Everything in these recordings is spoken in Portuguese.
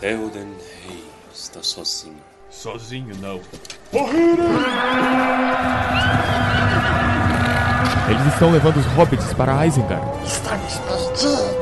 Theoden Rei está sozinho. Sozinho não. Eles estão levando os hobbits para Isengard. Estamos perdidos.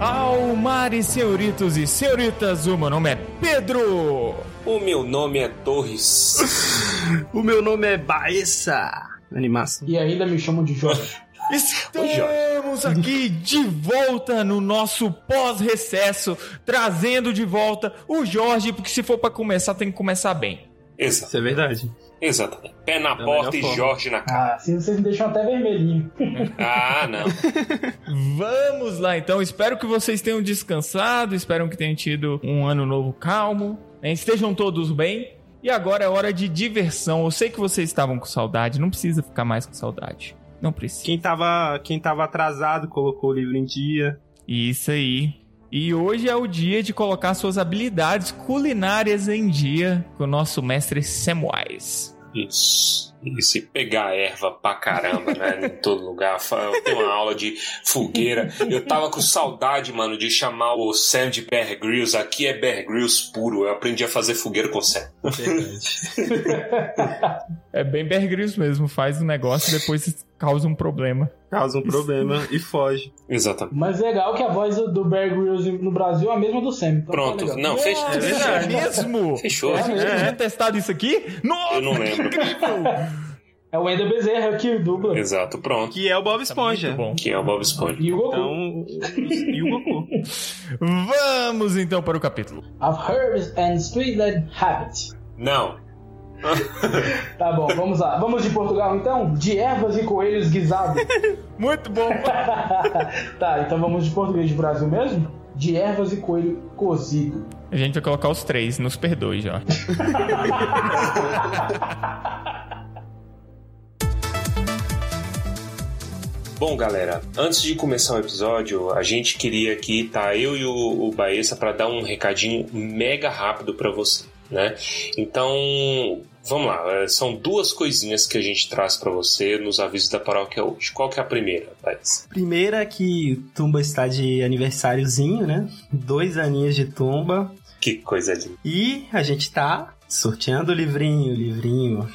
Almares, senhoritos e senhoritas, o meu nome é Pedro. O meu nome é Torres. O meu nome é Baessa. Animação. E ainda me chamam de Jorge. Estamos aqui de volta no nosso pós-recesso, trazendo de volta o Jorge, porque se for pra começar, tem que começar bem. Exato. Isso é verdade. Exatamente. Pé na Da porta e forma. Jorge na cara. Ah, assim vocês me deixam até vermelhinho. Ah, não. Vamos lá então, espero que vocês tenham descansado, espero que tenham tido um ano novo calmo? Estejam todos bem. E agora é hora de diversão. Eu sei que vocês estavam com saudade, não precisa ficar mais com saudade. Não precisa. Quem tava, quem tava atrasado colocou o livro em dia. Isso aí. E hoje é o dia de colocar suas habilidades culinárias em dia com o nosso mestre Samwise. Isso. E pegar erva pra caramba, né? Em todo lugar. Fa- Tem uma aula de fogueira. Eu tava com saudade, mano, de chamar o Sam de Bear Grylls. Aqui é Bear Grylls puro. Eu aprendi a fazer fogueira com o Sam. Verdade. É bem Bear Grylls mesmo, faz um negócio e depois causa um problema. Causa um problema e foge. Exatamente. Mas legal que a voz do- Bear Grylls no Brasil é a mesma do Sam. Então tá Pronto. legal. Não, fechou. É verdade. mesmo? Fechou. A gente tinha testado isso aqui? Nossa, Eu não lembro. que incrível! É o Wendel Bezerra que dubla. Exato, pronto. Que é o Bob Esponja. Bom. Que é o Bob Esponja. E o Goku. Então, e o Goku. Vamos então para o capítulo. Of Herbs and Sweetland Habit. Não. Tá bom, vamos lá. Vamos de Portugal então? De ervas e coelhos guisados. Muito bom. tá, então vamos de português de Brasil mesmo? De ervas e coelho cozido. A gente vai colocar os três, nos perdoe já. Bom, galera, antes de começar o episódio, a gente queria aqui, tá, eu e o, o Baessa, para dar um recadinho mega rápido para você, né? Então, vamos lá, é, são duas coisinhas que a gente traz para você nos avisos da paróquia hoje. Qual que é a primeira, Baessa? Primeira é que Tumba está de aniversáriozinho, né? Dois aninhos de Tumba. Que coisa linda. E a gente tá sorteando o livrinho, livrinho.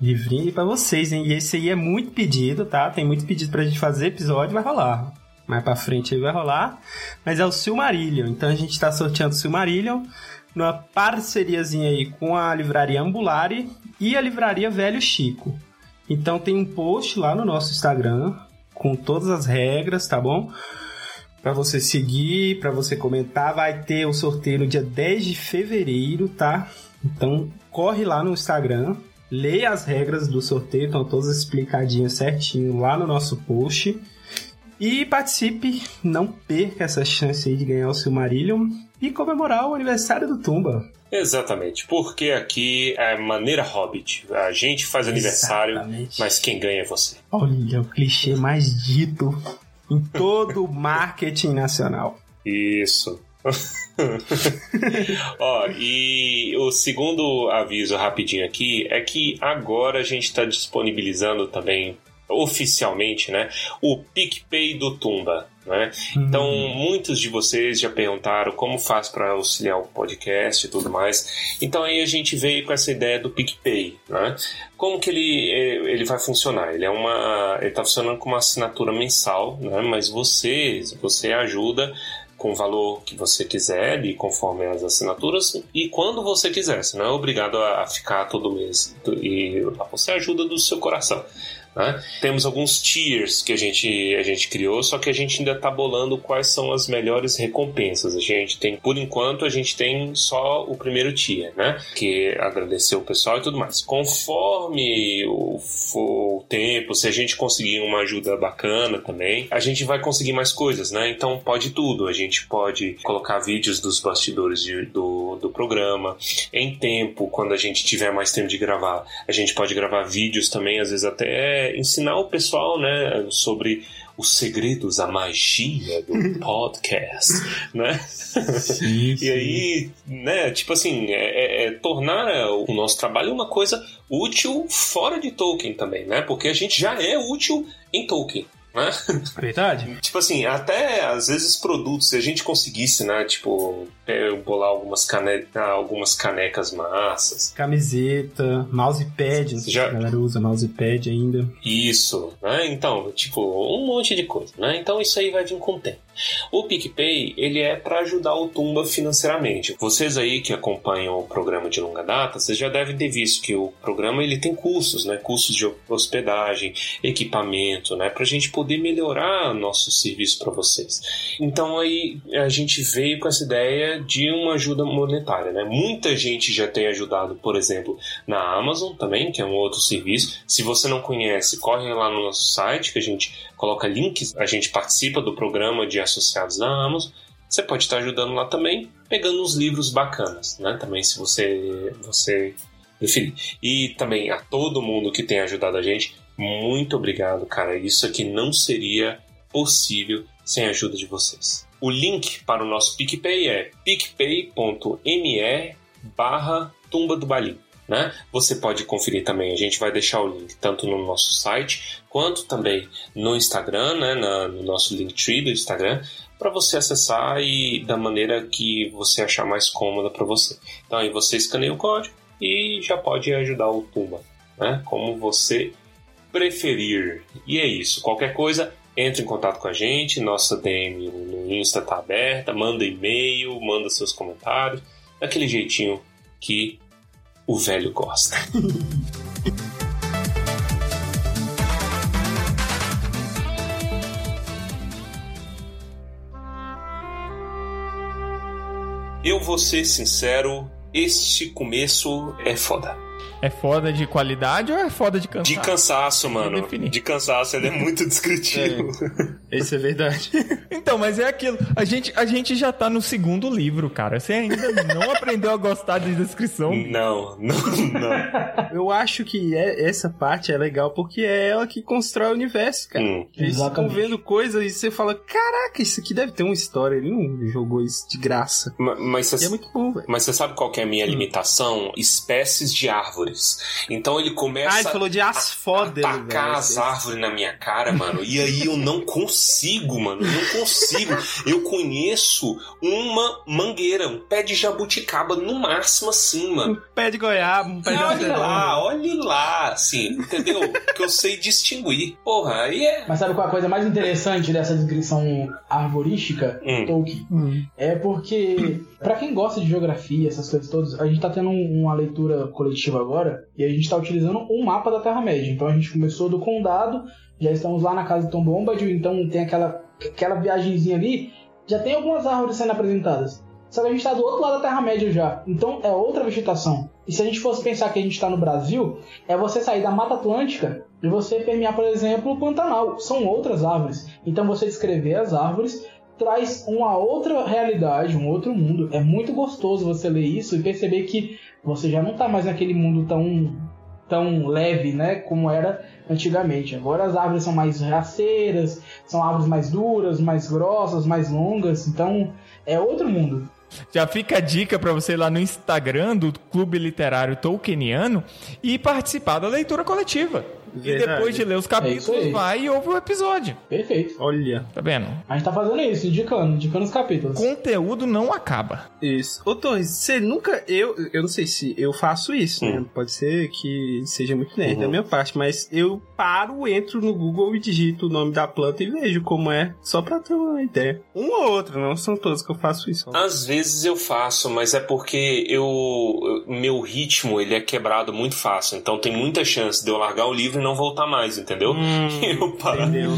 Livrinho pra vocês, hein? E esse aí é muito pedido, tá? Tem muito pedido pra gente fazer episódio, vai rolar. Mais pra frente aí vai rolar. Mas é o Silmarillion. Então a gente tá sorteando o Silmarillion numa parceriazinha aí com a livraria Ambulari e a livraria Velho Chico. Então tem um post lá no nosso Instagram com todas as regras, tá bom? Pra você seguir, pra você comentar, vai ter o sorteio no dia 10 de fevereiro, tá? Então corre lá no Instagram, leia as regras do sorteio, estão todas explicadinhas certinho lá no nosso post. E participe, não perca essa chance aí de ganhar o Silmarillion e comemorar o aniversário do Tumba. Exatamente, porque aqui é maneira hobbit. A gente faz aniversário, Exatamente. mas quem ganha é você. Olha, o clichê mais dito em todo o marketing nacional. Isso. Ó, e o segundo aviso rapidinho aqui é que agora a gente está disponibilizando também oficialmente, né, o PicPay do Tumba, né? Então, muitos de vocês já perguntaram como faz para auxiliar o podcast e tudo mais. Então aí a gente veio com essa ideia do PicPay, né? Como que ele, eh, ele vai funcionar? Ele é uma, ele tá funcionando com uma assinatura mensal, né? Mas você, você ajuda com o valor que você quiser, e conforme as assinaturas, e quando você quiser. Você não é obrigado a a ficar todo mês. E você ajuda do seu coração. Né? Temos alguns tiers que a gente, a gente criou, só que a gente ainda está bolando quais são as melhores recompensas. A gente tem, por enquanto, a gente tem só o primeiro tier, né? Que é agradecer o pessoal e tudo mais. Conforme o, for o tempo, se a gente conseguir uma ajuda bacana também, a gente vai conseguir mais coisas, né? Então pode tudo. A gente pode colocar vídeos dos bastidores de- do, do programa. Em tempo, quando a gente tiver mais tempo de gravar, a gente pode gravar vídeos também, às vezes até ensinar o pessoal, né, sobre os segredos, a magia do podcast, né? Sim, E aí, né, tipo assim, é, é- é tornar o nosso trabalho uma coisa útil fora de Tolkien também, né? Porque a gente já é útil em Tolkien. Né? Verdade? Tipo assim, até às vezes produtos, se a gente conseguisse, né? Tipo, é, bolar algumas, cane... algumas canecas massas. Camiseta, mousepad, não sei Já- se a galera usa mousepad ainda. Isso, né? Então, tipo, um monte de coisa, né? Então isso aí vai vir com o tempo. O PicPay, ele é para ajudar o Tumba financeiramente. Vocês aí que acompanham o programa de longa data, vocês já devem ter visto que o programa ele tem custos, né? Custos de hospedagem, equipamento, né? Pra gente poder melhorar nosso serviço para vocês. Então aí a gente veio com essa ideia de uma ajuda monetária, né? Muita gente já tem ajudado, por exemplo, na Amazon também, que é um outro serviço. Se você não conhece, corre lá no nosso site que a gente coloca links, a gente participa do programa de associados da Amazon. Você pode estar ajudando lá também, pegando uns livros bacanas, né? Também se você você preferir. E também a todo mundo que tem ajudado a gente, muito obrigado, cara. Isso aqui não seria possível sem a ajuda de vocês. O link para o nosso PicPay é picpay.me barra tumba do balim. Né? Você pode conferir também, a gente vai deixar o link tanto no nosso site quanto também no Instagram, né? Na- no nosso Linktree do Instagram, para você acessar e da maneira que você achar mais cômoda para você. Então aí você escaneia o código e já pode ajudar o Tumba, né? Como você preferir. E é isso. Qualquer coisa, entre em contato com a gente. Nossa DM no Insta tá aberta. Manda e-mail, manda seus comentários. Daquele jeitinho que o velho gosta. Eu vou ser sincero, este começo é foda. É foda de qualidade ou é foda de cansaço? De cansaço, mano. De cansaço, ele é muito descritivo. Isso é verdade. Então, mas é aquilo. A gente, a gente já tá no segundo livro, cara. Você ainda não aprendeu a gostar de descrição. Não, não, não. Eu acho que é- essa parte é legal porque é ela que constrói o universo, cara. Hum. Eles ficam Exatamente. vendo coisas e você fala: Caraca, isso aqui deve ter uma história. Ele não jogou isso de graça. Ma- Mas E é você muito bom, velho. mas você sabe qual que é a minha limitação? Espécies de árvores. Então ele começa Ah, ele falou de asfódero, velho. atacar as árvores na minha cara, mano. E aí eu não consigo, mano. Eu não consigo. Eu conheço uma mangueira, um pé de jabuticaba, no máximo assim, mano. Um pé de goiaba, um pé de Olha lá, olhe lá, assim, entendeu? que eu sei distinguir. Porra, aí é. Mas sabe qual é a coisa mais interessante dessa descrição arborística, Hum. Tolkien? Hum. É porque, pra quem gosta de geografia, essas coisas todas, a gente tá tendo um- uma leitura coletiva agora e a gente tá utilizando um mapa da Terra-média. Então a gente começou do condado, já estamos lá na casa de Tom Bombadil, então tem aquela, aquela viagemzinha ali, já tem algumas árvores sendo apresentadas. Só que a gente tá do outro lado da Terra-média já, então é outra vegetação. E se a gente fosse pensar que a gente tá no Brasil, é você sair da Mata Atlântica e você permear, por exemplo, o Pantanal. São outras árvores. Então você descrever as árvores traz uma outra realidade, um outro mundo. É muito gostoso você ler isso e perceber que você já não tá mais naquele mundo tão tão leve, né, como era antigamente. Agora as árvores são mais raceiras, são árvores mais duras, mais grossas, mais longas, então é outro mundo. Já fica a dica pra você ir lá no Instagram do Clube Literário Tolkieniano e participar da leitura coletiva. E depois de ler os É capítulos, aí. vai e ouve o episódio. Perfeito. Olha. Tá vendo? A gente tá fazendo isso, indicando, indicando os capítulos. Conteúdo não acaba. Isso. Ô, Torres, você nunca. Eu, eu não sei se eu faço isso, né? Hum. Pode ser que seja muito nerd Uhum. da minha parte, mas eu paro, entro no Google e digito o nome da planta e vejo como é, só pra ter uma ideia. Um ou outro, não são todos que eu faço isso. Às vezes eu faço, mas é porque eu eu- meu ritmo ele é quebrado muito fácil. Então tem muita chance de eu largar o livro não voltar mais, entendeu? Hum, E eu parar entendeu.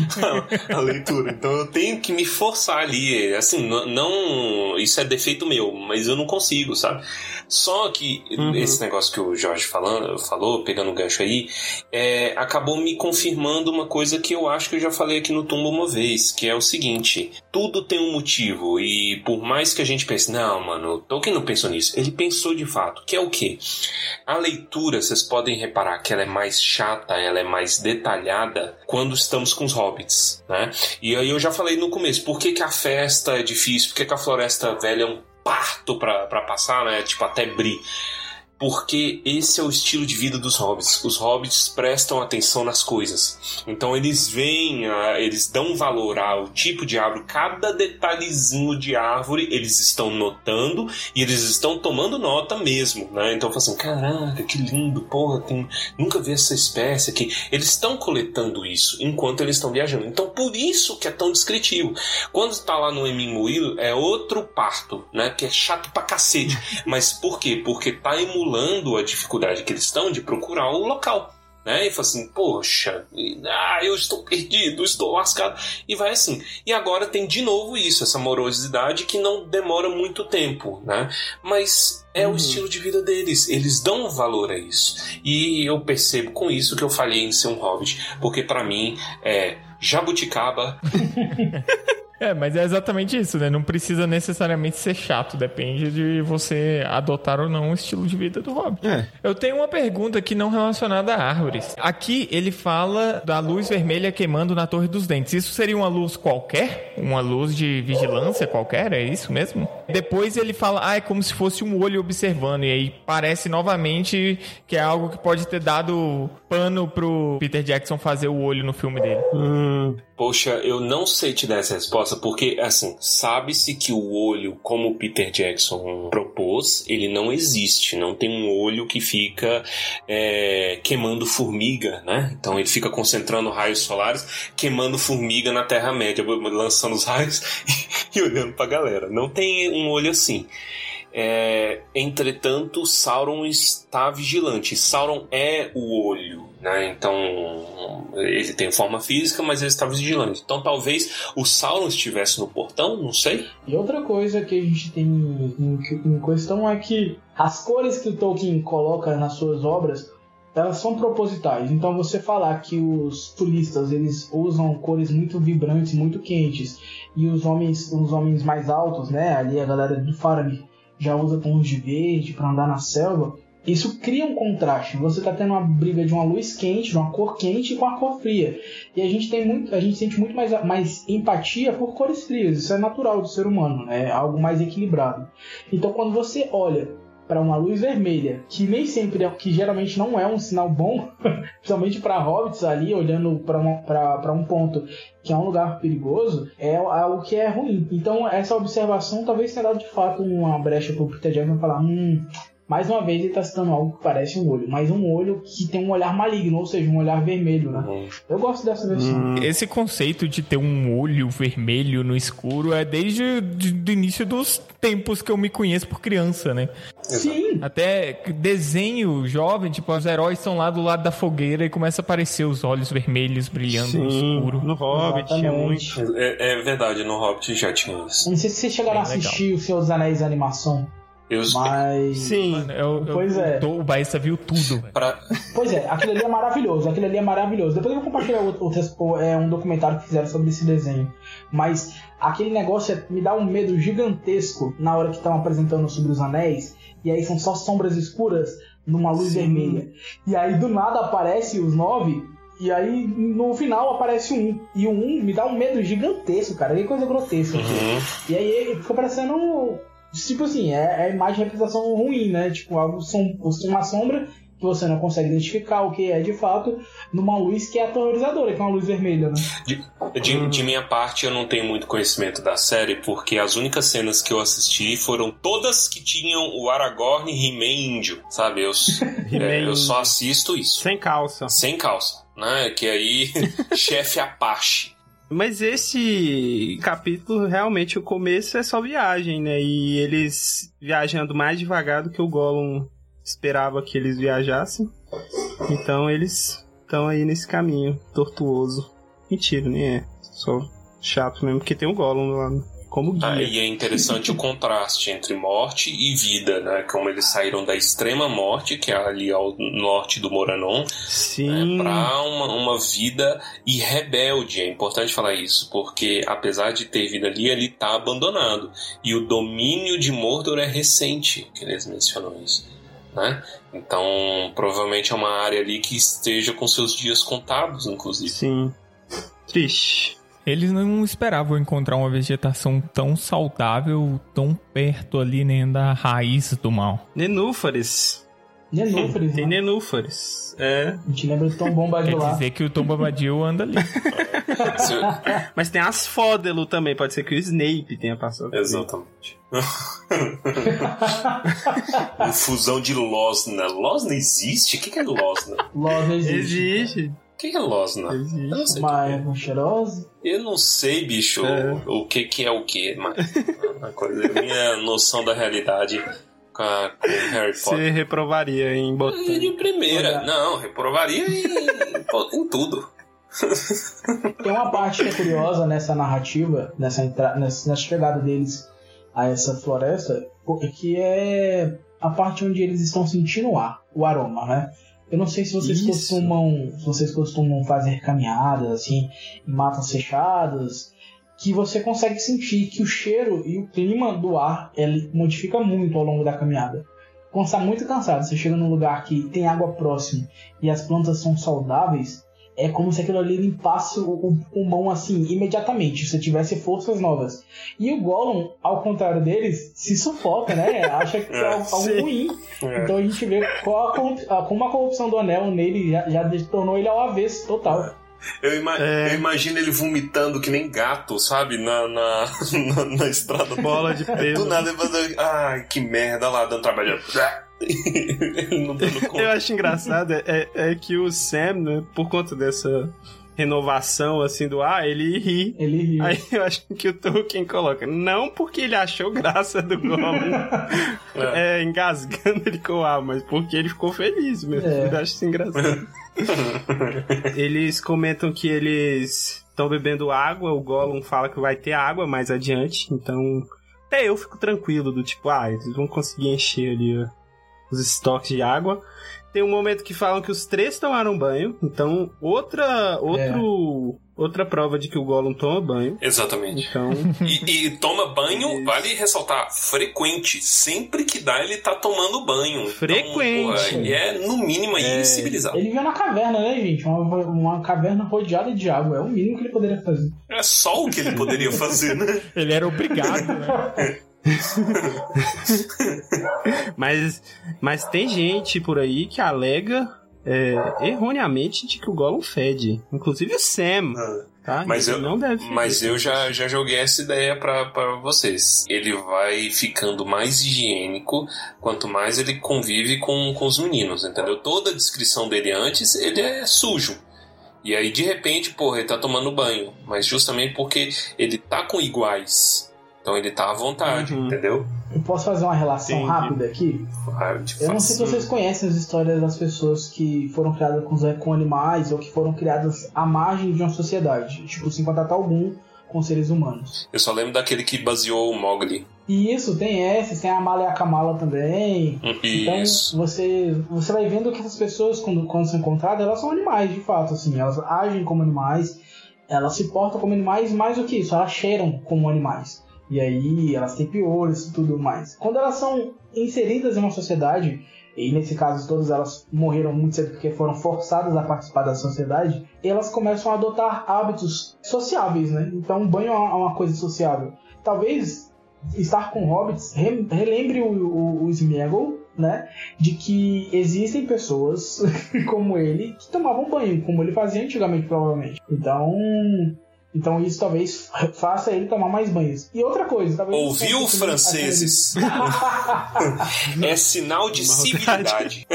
a, a leitura. Então eu tenho que me forçar ali. Assim, não. Isso é defeito meu, mas eu não consigo, sabe? Só que Uhum. esse negócio que o Jorge falando, falou, pegando o gancho aí, é, acabou me confirmando uma coisa que eu acho que eu já falei aqui no Tumba uma vez, que é o seguinte: tudo tem um motivo, e por mais que a gente pense, não, mano, Tolkien não pensou nisso, ele pensou de fato, que é o quê? A leitura, vocês podem reparar que ela é mais chata, ela ela é mais detalhada quando estamos com os hobbits, né? E aí eu já falei no começo, por que, que a festa é difícil, por que, que a floresta velha é um parto para passar, né? Tipo, até bri porque esse é o estilo de vida dos hobbits. Os hobbits prestam atenção nas coisas. Então eles veem, eles dão valor ao tipo de árvore, cada detalhezinho de árvore eles estão notando e eles estão tomando nota mesmo, né? Então assim, caraca, que lindo, porra, tem... nunca vi essa espécie aqui. Eles estão coletando isso enquanto eles estão viajando. Então por isso que é tão descritivo. Quando está lá no Emin é outro parto, né? Que é chato pra cacete. Mas por quê? Porque tá emulando emulando a dificuldade que eles estão de procurar o local. Né? E fala assim, poxa, ah, eu estou perdido, estou lascado. E vai assim. E agora tem de novo isso, essa morosidade que não demora muito tempo, né? Mas é uhum. o estilo de vida deles. Eles dão valor a isso. E eu percebo com isso que eu falhei em ser um hobbit. Porque para mim é jabuticaba. É, mas é exatamente isso, né? Não precisa necessariamente ser chato, depende de você adotar ou não o estilo de vida do Hobbit. É. Eu tenho uma pergunta aqui não relacionada a árvores. Aqui ele fala da luz vermelha queimando na Torre dos Dentes. Isso seria uma luz qualquer? Uma luz de vigilância qualquer? É isso mesmo? Depois ele fala, ah, é como se fosse um olho observando. E aí parece novamente que é algo que pode ter dado pano pro Peter Jackson fazer o olho no filme dele. Hum. Poxa, eu não sei te dar essa resposta, porque, assim, sabe-se que o olho, como o Peter Jackson propôs, ele não existe. Não tem um olho que fica é, queimando formiga, né? Então ele fica concentrando raios solares, queimando formiga na Terra-média, lançando os raios e, olhando pra galera. Não tem um olho assim. É, entretanto, Sauron está vigilante. Sauron é o olho, né? Então ele tem forma física, mas ele está vigilante. Então talvez o Sauron estivesse no portão, não sei. E outra coisa que a gente tem em, em questão é que as cores que o Tolkien coloca nas suas obras elas são propositais. Então você falar que os turistas eles usam cores muito vibrantes, muito quentes, e os homens, os homens mais altos, né, ali a galera do Faramir já usa tons de verde para andar na selva, isso cria um contraste. Você está tendo uma briga de uma luz quente, de uma cor quente com a cor fria. E a gente tem muito, a gente sente muito mais, mais empatia por cores frias. Isso é natural do ser humano, né? é algo mais equilibrado. Então quando você olha para uma luz vermelha, que nem sempre é, que geralmente não é um sinal bom, principalmente para hobbits ali olhando para um ponto que é um lugar perigoso, é algo que é ruim. Então essa observação talvez tenha dado de fato uma brecha para o Peter Jackson falar, hum, mais uma vez ele está citando algo que parece um olho, mas um olho que tem um olhar maligno, ou seja, um olhar vermelho, né? Uhum. Eu gosto dessa versão. Hum. Esse conceito de ter um olho vermelho no escuro é desde o início dos tempos que eu me conheço por criança, né? Sim. Até desenho jovem, tipo, os heróis estão lá do lado da fogueira e começa a aparecer os olhos vermelhos brilhando Sim, no escuro. No Hobbit tinha muito. É, é, verdade, no Hobbit já tinha isso. Não sei se vocês chegaram a assistir legal. o Senhor dos Anéis animação. Eu... Mas. Sim. Eu, pois eu, é. o Baíssa viu tudo. Pra... Pois é, aquilo ali é maravilhoso. Aquilo ali é maravilhoso. Depois eu vou compartilhar outro, é, um documentário que fizeram sobre esse desenho. Mas aquele negócio é, me dá um medo gigantesco na hora que estão apresentando sobre os anéis. E aí são só sombras escuras numa luz Sim. vermelha. E aí do nada aparece os nove. E aí, no final, aparece um. E o um me dá um medo gigantesco, cara. Que coisa grotesca. Uhum. E aí fica parecendo Tipo assim, é, é a imagem de representação ruim, né? Tipo, algo som, uma sombra que você não consegue identificar o que é de fato numa luz que é aterrorizadora, que é uma luz vermelha, né? De, de, de, minha parte, eu não tenho muito conhecimento da série, porque as únicas cenas que eu assisti foram todas que tinham o Aragorn e He-Man índio, sabe? Eu, é, eu só assisto isso. Sem calça. Sem calça, né? Que aí, chefe Apache. Mas esse capítulo, realmente, o começo é só viagem, né? E eles viajando mais devagar do que o Gollum esperava que eles viajassem. Então eles estão aí nesse caminho tortuoso. Mentira, nem é. Só chato mesmo, porque tem o Gollum lá como guia. Aí é interessante o contraste entre morte e vida, né? Como eles saíram da extrema morte, que é ali ao norte do Moranon, Sim. Né? para uma, uma vida e rebelde. É importante falar isso, porque apesar de ter vida ali, ele está abandonado. E o domínio de Mordor é recente, que eles mencionam isso. né? Então, provavelmente é uma área ali que esteja com seus dias contados, inclusive. Sim. Triste. Eles não esperavam encontrar uma vegetação tão saudável, tão perto ali, nem da raiz do mal. Nenúfares. Nenúfares, Tem né? nenúfares. É. A gente lembra do Tom Bombadil Quer lá. dizer que o Tom Bombadil anda ali. Mas tem as Fódelo também. Pode ser que o Snape tenha passado. Exatamente. Fusão de Losna. Losna existe? O que é Losna? Lost não existe. Existe. Que é Losna? Existe. Uma erva cheirosa. Eu não sei, bicho, É. o que que é o que, mas a coisa, a minha noção da realidade com, a, com Harry Potter. Você reprovaria em botânica. De primeira, Olha. não, reprovaria em, em tudo. Tem uma parte que é curiosa nessa narrativa, nessa, entra... nessa chegada deles a essa floresta, que é a parte onde eles estão sentindo o ar, o aroma, né? Eu não sei se vocês Isso. costumam, se vocês costumam fazer caminhadas assim em matas fechadas, que você consegue sentir que o cheiro e o clima do ar ele modifica muito ao longo da caminhada. Quando você está muito cansado, você chega num lugar que tem água próximo e as plantas são saudáveis, é como se aquilo ali limpasse o, o pulmão assim imediatamente, se você tivesse forças novas. E o Gollum, ao contrário deles, se sufoca, né? Acha que é, É, algo sim. ruim. É. Então a gente vê qual a como a corrupção do anel nele já, já tornou ele ao avesso total. Eu, ima- É. eu imagino ele vomitando que nem gato, sabe? Na, na, na, na estrada. Bola de Do pelo. nada ele faz. Ai, que merda lá, dando trabalho. Eu acho engraçado é, é que o Sam, né, por conta dessa renovação assim do ar, ele ri. Ele riu. Aí eu acho que o Tolkien coloca, não porque ele achou graça do Gollum é, engasgando ele com o ar, mas porque ele ficou feliz mesmo. É. Eu acho isso engraçado. eles comentam que eles estão bebendo água, o Gollum fala que vai ter água mais adiante, então até eu fico tranquilo do tipo, ah, eles vão conseguir encher ali ó, os estoques de água. Tem um momento que falam que os três tomaram banho, então outra outro outra prova de que o Gollum toma banho. Exatamente. Então, E, e toma banho, Isso. vale ressaltar, frequente. Sempre que dá, ele tá tomando banho. Então, Frequente. porra, ele é, no mínimo, aí, É. civilizado. Ele viveu na caverna, né, gente? Uma, uma caverna rodeada de água. É o mínimo que ele poderia fazer. É só o que ele poderia fazer, né? Ele era obrigado, né? mas, mas tem gente por aí que alega é, erroneamente de que o Gollum fede. Inclusive o Sam, tá? Mas Ele eu- não deve. Mas eu já, já joguei essa ideia pra, pra vocês. Ele vai ficando mais higiênico quanto mais ele convive com, com os meninos, entendeu? Toda a descrição dele antes, ele é sujo. E aí, de repente, porra, ele tá tomando banho. Mas justamente porque ele tá com iguais. Então ele tá à vontade, Uhum. entendeu? Eu posso fazer uma relação Entendi. rápida aqui? Ah, de Eu não sei se vocês conhecem as histórias das pessoas que foram criadas com, com animais ou que foram criadas à margem de uma sociedade, tipo, sem contato algum com seres humanos. Eu só lembro daquele que baseou o Mogli. E isso, tem essa, tem a Mala e a Kamala também. Então, Isso. você, você vai vendo que essas pessoas, quando, quando são encontradas, elas são animais, de fato, assim. Elas agem como animais, elas se portam como animais, mais do que isso, elas cheiram como animais. E aí, elas têm piolhos e tudo mais. Quando elas são inseridas em uma sociedade, e nesse caso todas elas morreram muito cedo porque foram forçadas a participar da sociedade, elas começam a adotar hábitos sociáveis, né? Então, banho é uma- é uma coisa sociável. Talvez estar com hobbits re- relembre o, o, o Sméagol, né? De que existem pessoas como ele que tomavam banho, como ele fazia antigamente, provavelmente. Então. Então isso talvez faça ele tomar mais banhos. E outra coisa, talvez. Ouviu, franceses? é sinal de civilidade.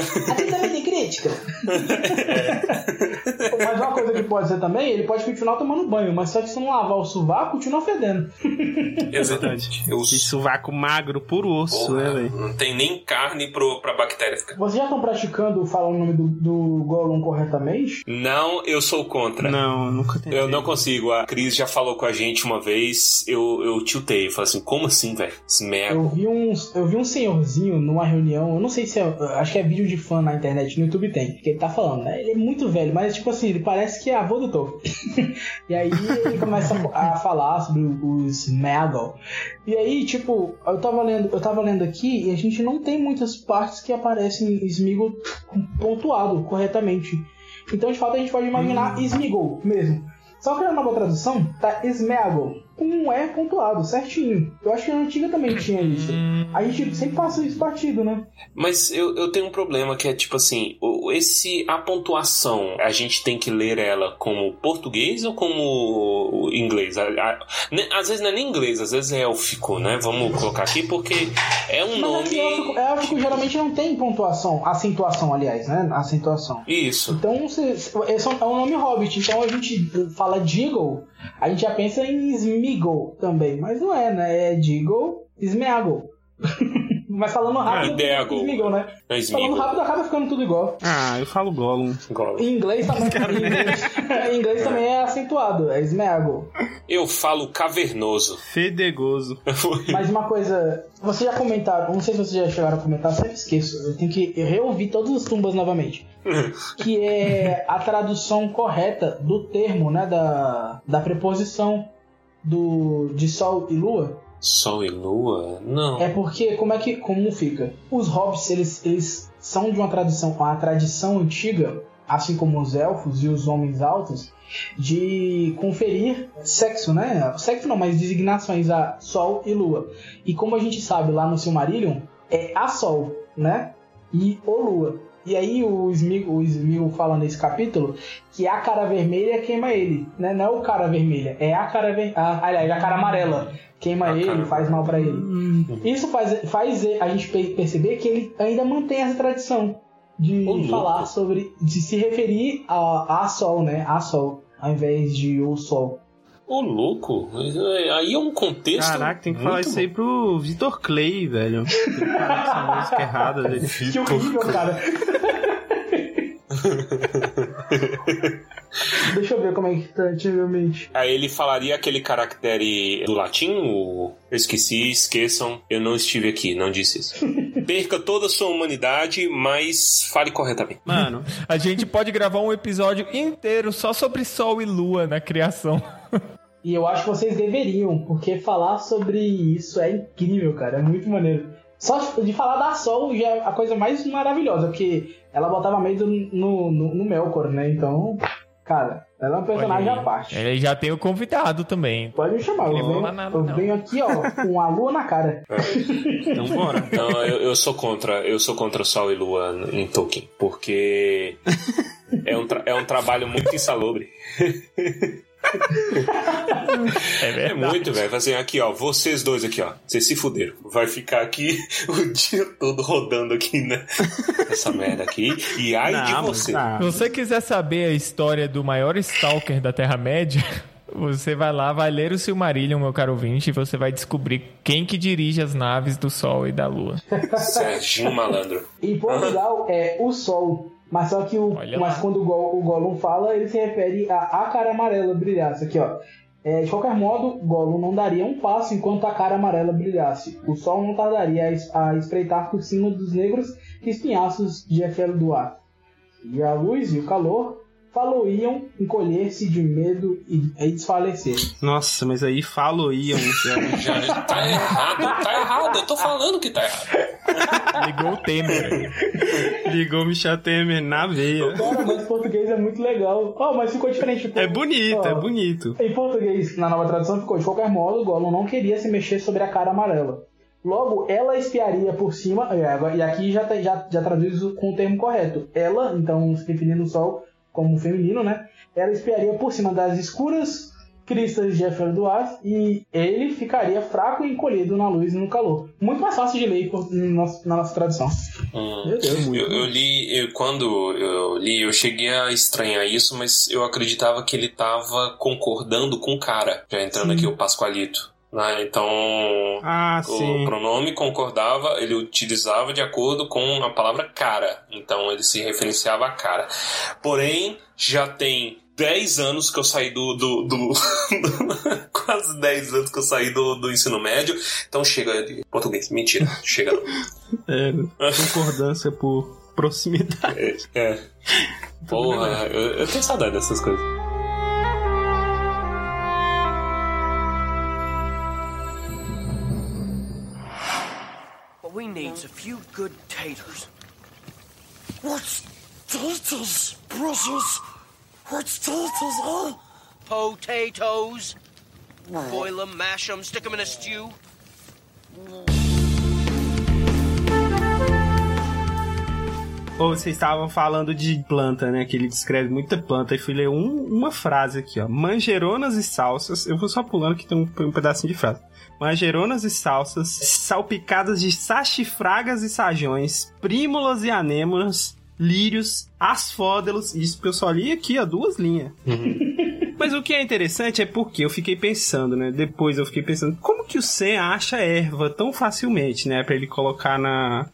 Tem crítica. Mas uma coisa que pode ser também, ele pode continuar tomando banho, mas só que se não lavar o sovaco, continua fedendo. Exatamente. Eu E sovaco magro por osso, né, Porra, velho? não tem nem carne pro, pra bactéria ficar. Vocês já estão praticando falar o nome do, do Gollum corretamente? Não, eu sou contra. Não, nunca tentei. Eu não consigo. A Cris já falou com a gente uma vez, eu, eu tiltei. Eu falei assim, como assim, velho? Smego. Eu vi, um, eu vi um senhorzinho numa reunião, eu não sei se é. Acho que é vídeo de fã na internet, no YouTube tem. Que ele tá falando, né? Ele é muito velho, mas tipo assim, ele parece que é avô do Tolkien. e aí ele começa a, falar sobre os Smeagol. E aí, tipo, eu tava lendo, eu tava lendo aqui e a gente não tem muitas partes que aparecem Smeagol pontuado corretamente. Então, de fato, a gente pode imaginar hum. Smeagol mesmo. Só que na nova tradução tá Smeagol, com um E pontuado, certinho. Eu acho que na antiga também tinha isso. A gente sempre passa isso partido, né? Mas eu, eu tenho um problema que é tipo assim, esse a pontuação, a gente tem que ler ela como português ou como inglês? Às vezes não é nem inglês, às vezes é élfico, né? Vamos colocar aqui porque é um Mas nome. Aqui, élfico, élfico geralmente não tem pontuação, acentuação, aliás, né? Acentuação. Isso. Então, é um nome hobbit, então a gente fala Diggle, a gente já pensa em Smeagol também, mas não é, né? É Diggle, Smeagol. Mas falando rápido, é Smeagol, né? É falando rápido acaba ficando tudo igual. Ah, eu falo Gollum. Gollum. Em inglês também, em inglês, em inglês também é acentuado, é Smeagol. Eu falo cavernoso. Fedegoso. Mas uma coisa, vocês já comentaram, não sei se vocês já chegaram a comentar, sempre esqueço, eu tenho que reouvir todas as tumbas novamente. que é a tradução correta do termo, né, da, da preposição do, de Sol e Lua Sol e Lua? Não. É porque, como é que. Como fica? Os hobbits, eles, eles são de uma tradição, uma tradição antiga, assim como os elfos e os homens altos, de conferir sexo, né? Sexo não, mas designações a Sol e Lua. E como a gente sabe lá no Silmarillion, é a Sol, né? E o Lua. E aí o Smeagol, o Smeagol fala nesse capítulo que a cara vermelha queima ele, né? Não é o cara vermelha, é a cara ver... ah, aliás, a cara amarela queima a ele, cara... faz mal para ele. Uhum. Isso faz, faz a gente perceber que ele ainda mantém essa tradição de falar sobre, de se referir a, a sol, né? A sol, ao invés de o sol. Ô, louco, aí é um contexto. Caraca, tem que falar isso aí pro Vitor Clay, velho. Tem que essa música errada dele. Que horrível, cara. Deixa eu ver como é que tá antigamente. Aí ele falaria aquele caractere do latim, o eu esqueci, esqueçam, eu não estive aqui, não disse isso. Perca toda a sua humanidade, mas fale corretamente. Mano, a gente pode gravar um episódio inteiro só sobre Sol e Lua na criação. E eu acho que vocês deveriam, porque falar sobre isso é incrível, cara. É muito maneiro. Só de falar da Sol já é a coisa mais maravilhosa, porque ela botava medo no, no, no Melkor, né? Então, cara, ela é um personagem à parte. Ele já tem o convidado também. Pode me chamar, eu venho, nada, eu venho aqui, ó, com a lua na cara. Então bora. Não, eu, eu, sou contra, eu sou contra Sol e Lua em Tolkien, porque é um, é um trabalho muito insalubre. é, é, muito, velho. Assim, aqui, ó, vocês dois aqui, ó. Vocês se fuderam. Vai ficar aqui o dia todo rodando aqui, né? Essa merda aqui. E ai não, de você. Se você quiser saber a história do maior stalker da Terra-média. Você vai lá, vai ler o Silmarillion, meu caro ouvinte, e você vai descobrir quem que dirige as naves do Sol e da Lua. Serginho Malandro. Em Portugal, é o Sol mas só que o, mas quando o, Go, o Gollum fala, ele se refere a a cara amarela brilhasse. Aqui, ó. É, de qualquer modo, Gollum não daria um passo enquanto a cara amarela brilhasse. O sol não tardaria a, espreitar por cima dos negros espinhaços de Efelduar. E a luz e o calor faloiam encolher-se de medo e, e desfalecer. Nossa, mas aí faloiam. Já, já tá errado, tá errado. Eu tô falando que tá errado. Ligou o Temer. Ligou o Michel Temer na veia. Cara, mas português é muito legal. Oh, mas ficou diferente. Tipo, é bonito, oh, é bonito. Em português, na nova tradução, ficou de qualquer modo, Gollum não queria se mexer sobre a cara amarela. Logo, ela espiaria por cima, é, e aqui já, já, já traduz com o termo correto. Ela, então, se referindo ao sol, como feminino, né? Ela espiaria por cima das escuras cristas de Efelduar e ele ficaria fraco e encolhido na luz e no calor. Muito mais fácil de ler na nossa tradução. Hum, Meu Deus, muito eu, eu li, eu, quando eu li, eu cheguei a estranhar isso, mas eu acreditava que ele estava concordando com o cara. Já entrando Sim. aqui o Pascoalito. Né? Então, ah, o pronome concordava, ele utilizava de acordo com a palavra cara. Então, ele se referenciava a cara. Porém, já tem 10 anos que eu saí do. do, do quase 10 anos que eu saí do, do ensino médio. Então chega de português. Mentira, chega. É, concordância por proximidade. É. é. Porra, eu, eu tenho saudade dessas coisas. Need's a few good taters. What's taters, Brussels? What's taters, huh? Potatoes. Boil them, mash them, stick them in a stew. Ou vocês estavam falando de planta, né? Que ele descreve muita planta. E fui ler um- uma frase aqui, ó. Mangeronas e salsas. Eu vou só pulando que tem um, um pedacinho de frase. Mangeronas e salsas, salpicadas de sachifragas e sajões, prímulas e anêmonas, lírios, asfódelos. Isso que eu só li aqui, ó, duas linhas. Mas o que é interessante é porque eu fiquei pensando, né? Depois eu fiquei pensando, como que o Sam acha erva tão facilmente, né? Pra ele colocar na,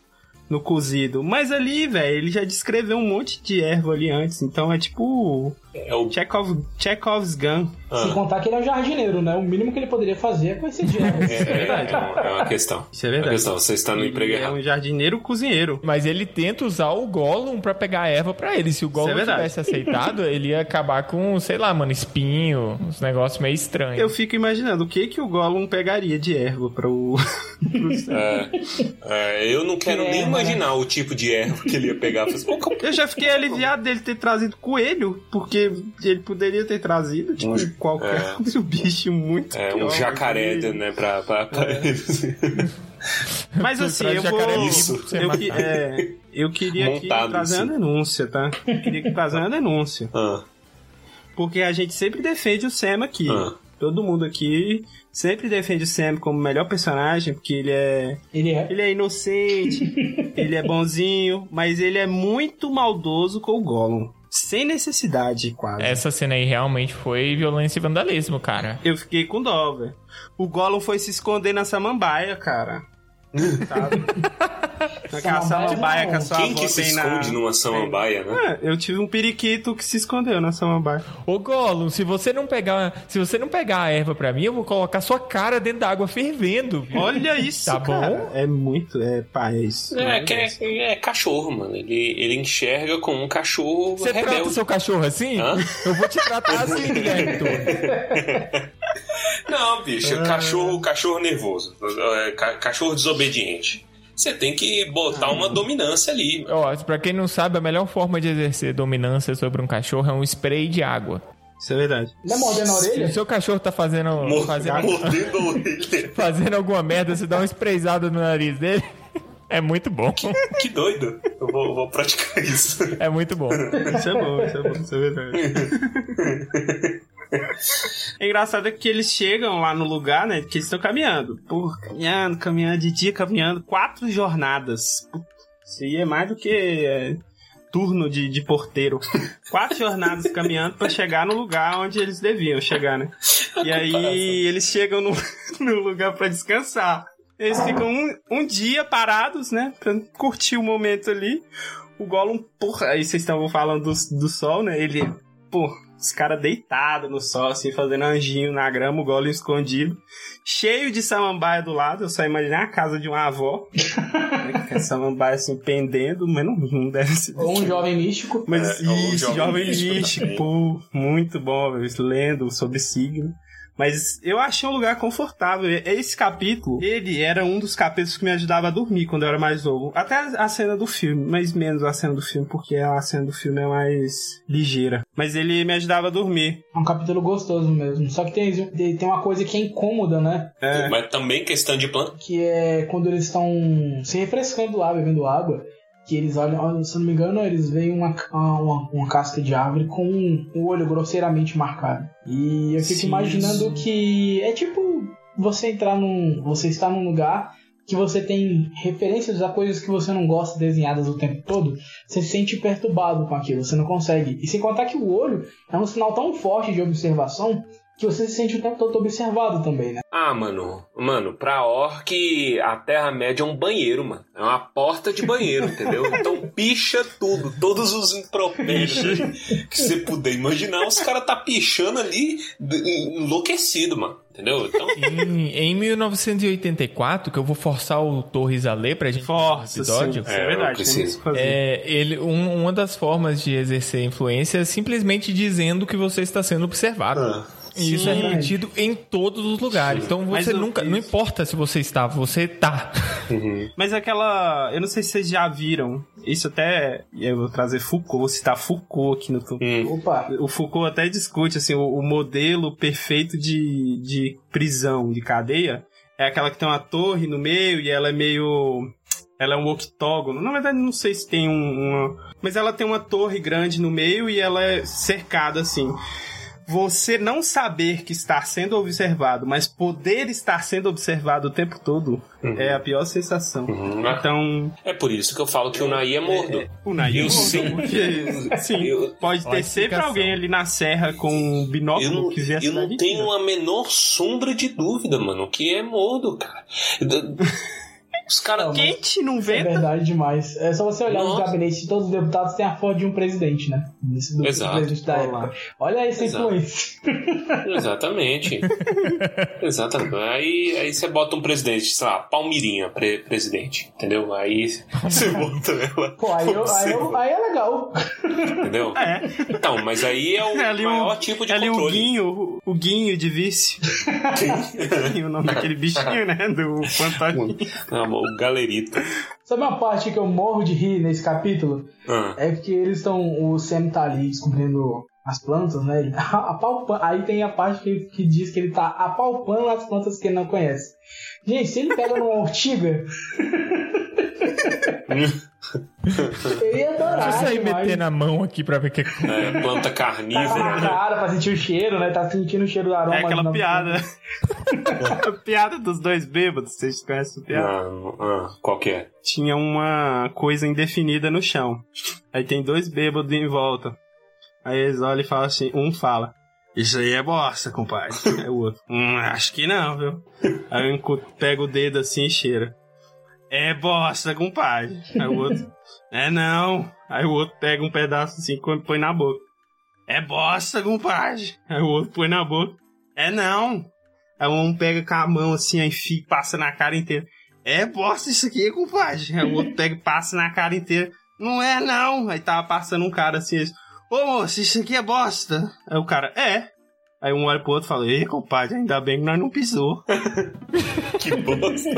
no cozido. Mas ali, velho, ele já descreveu um monte de erva ali antes. Então é tipo. É o. Chekhov, Chekhov's gun. Sem contar que ele é um jardineiro, né? O mínimo que ele poderia fazer é conhecer de ervas. É, é, é uma, é uma questão. Isso é É uma verdade. questão, você está no emprego Ele é errado. um jardineiro cozinheiro. Mas ele tenta usar o Gollum pra pegar a erva pra ele. Se o Gollum é verdade. tivesse aceitado, ele ia acabar com, sei lá, mano, espinho, uns negócios meio estranhos. Eu fico imaginando o que que o Gollum pegaria de erva para o. É, é, eu não quero É, nem né? imaginar o tipo de erva que ele ia pegar. Eu falei assim, "Pô, como- Eu já fiquei aliviado dele ter trazido coelho, porque ele poderia ter trazido, tipo, Um- qualquer outro bicho muito É, pior um jacaré, que- né, pra... pra, pra... Mas assim, Traz eu jacaré vou. Eu, que- é, eu queria aqui Montado, trazer sim. uma denúncia, tá? Eu queria trazer uma denúncia. Ah, Porque a gente sempre defende o Sam aqui. Ah. Todo mundo aqui sempre defende o Sam como o melhor personagem, porque ele é. Ele é. Ele é inocente, ele é bonzinho, mas ele é muito maldoso com o Gollum. Sem necessidade, quase. Essa cena aí realmente foi violência e vandalismo, cara. Eu fiquei com dó, velho. O Gollum foi se esconder na samambaia, cara. Sabe? Naquela Samambaia samambaia que a sua Quem avó que se tem na- esconde numa samambaia, né? É, eu tive um periquito que se escondeu na samambaia. Ô Gollum, se você não pegar, se você não pegar a erva pra mim, eu vou colocar sua cara dentro da água fervendo. viu? Olha isso, Tá cara. bom? É muito, é, pá, é isso. É, que é, é cachorro, mano. Ele, ele enxerga como um cachorro Você trata rebelde. o seu cachorro assim? Hã? Eu vou te tratar assim, Guilherme. Não, bicho, cachorro, cachorro nervoso. É, ca- Cachorro desobediente. Você tem que botar uma dominância ali. Ó, pra quem não sabe, a melhor forma de exercer dominância sobre um cachorro é um spray de água. Isso é verdade. Ele é mordendo a Se o orelha? seu cachorro tá fazendo, Mor- fazendo, Mordendo a orelha. fazendo alguma merda, você dá uma sprayzada no nariz dele. É muito bom. Que doido. Eu vou, vou praticar isso. É muito bom. Isso é bom, isso é bom, isso é verdade. É engraçado é que eles chegam lá no lugar, né? Que eles estão caminhando. Porra, caminhando, caminhando, de dia caminhando. Quatro jornadas. Isso aí é mais do que é, turno de, de porteiro. Quatro jornadas caminhando pra chegar no lugar onde eles deviam chegar, né? E aí eles chegam no, no lugar pra descansar. Eles ficam um, um dia parados, né? Pra curtir o momento ali. O Gollum, porra, aí vocês estavam falando do, do sol, né? Ele, pô, os caras deitados no sol, assim, fazendo anjinho na grama, o Gollum escondido. Cheio de samambaia do lado, eu só imaginei a casa de uma avó. né, com a samambaia assim, pendendo, mas não, não deve ser. Ou um jovem místico. Mas É, isso, jovem jovem místico místico, pô, muito bom, velho, lendo sobre signo. Mas eu achei um lugar confortável. Esse capítulo, ele era um dos capítulos que me ajudava a dormir quando eu era mais novo. Até a cena do filme, mas menos a cena do filme, porque a cena do filme é mais ligeira. Mas ele me ajudava a dormir. É um capítulo gostoso mesmo. Só que tem, tem uma coisa que é incômoda, né? É, Mas também questão de planta. Que é quando eles estão se refrescando lá, bebendo água. Que eles olham, se eu não me engano, eles veem uma, uma, uma casca de árvore com um, um olho grosseiramente marcado. E eu fico Sim. imaginando que é tipo você entrar num. Você está num lugar que você tem referências a coisas que você não gosta desenhadas o tempo todo, você se sente perturbado com aquilo, você não consegue. E sem contar que o olho é um sinal tão forte de observação que você se sente o tempo todo observado também, né? Ah, mano, mano, pra orc, a Terra-média é um banheiro, mano. É uma porta de banheiro, entendeu? Então, picha tudo, todos os impropérios que você puder imaginar, os caras tá pichando ali enlouquecido, mano. Entendeu? Então... em, em 1984, que eu vou forçar o Torres a ler pra gente Força, episódio. Sim, é, é verdade. É, ele, um, uma das formas de exercer influência é simplesmente dizendo que você está sendo observado. Ah. E isso é repetido em todos os lugares. Sim. Então você nunca. Não importa se você está, você tá. Uhum. Mas aquela. Eu não sei se vocês já viram. Isso até. Eu vou trazer Foucault, vou citar Foucault aqui no. Hum. Opa! O Foucault até discute assim, o, o modelo perfeito de, de prisão, de cadeia. É aquela que tem uma torre no meio e ela é meio ela é um octógono. Na verdade, não sei se tem um, uma. Mas ela tem uma torre grande no meio e ela é cercada assim você não saber que está sendo observado, mas poder estar sendo observado o tempo todo uhum. é a pior sensação. Uhum. Então. É por isso que eu falo que o Nai é mordo. É, o Nai é mordo. Sim, porque, sim eu, pode ter sempre alguém ali na serra com um binóculo eu, que vê a Eu não tenho a menor sombra de dúvida, mano, que é mordo, cara. Os caras quente, não vê? É verdade demais. É só você olhar Nossa. os gabinetes de todos os deputados, tem a foto de um presidente, né? Desse, do Exato. presidente da época. Olha essa influência. Exatamente. Exatamente. Aí, aí você bota um presidente, sei lá, Palmirinha pre presidente, entendeu? Aí você bota ela. Pô, aí, eu, aí, eu, aí, é legal. Entendeu? É. Então, mas aí é o é maior um, tipo de ali controle. o Guinho, o, Guinho de vice. o nome daquele bichinho, né? Do fantasma. Não, o galerito. Sabe uma parte que eu morro de rir nesse capítulo? Ah. É que eles estão. O Sam tá ali descobrindo as plantas, né? Apalpando, aí tem a parte que, que diz que ele tá apalpando as plantas que ele não conhece. Gente, se ele pega numa ortiga. Eu ia adorar. Deixa eu sair metendo a mão aqui pra ver o que é. é planta carnívora. Tá na cara pra sentir o cheiro, né? Tá sentindo o cheiro do aroma. É aquela piada. a piada dos dois bêbados. Vocês conhecem a piada? Ah, ah, qual que é? Tinha uma coisa indefinida no chão. Aí tem dois bêbados em volta. Aí eles olham e falam assim: um fala. Isso aí é bosta, compadre. Aí o outro, hum, acho que não, viu? Aí eu pego o dedo assim e cheira. É bosta, compadre. Aí o outro, é não. Aí o outro pega um pedaço assim e põe na boca. É bosta, compadre. Aí o outro põe na boca. É não. Aí um pega com a mão assim, aí enfia, passa na cara inteira. É bosta isso aqui, compadre. Aí o outro pega e passa na cara inteira. Não é não. Aí tava passando um cara assim, ô moço, isso aqui é bosta. Aí o cara, é. Aí um olha pro outro e fala, ei, compadre, ainda bem que nós não pisou. que bosta.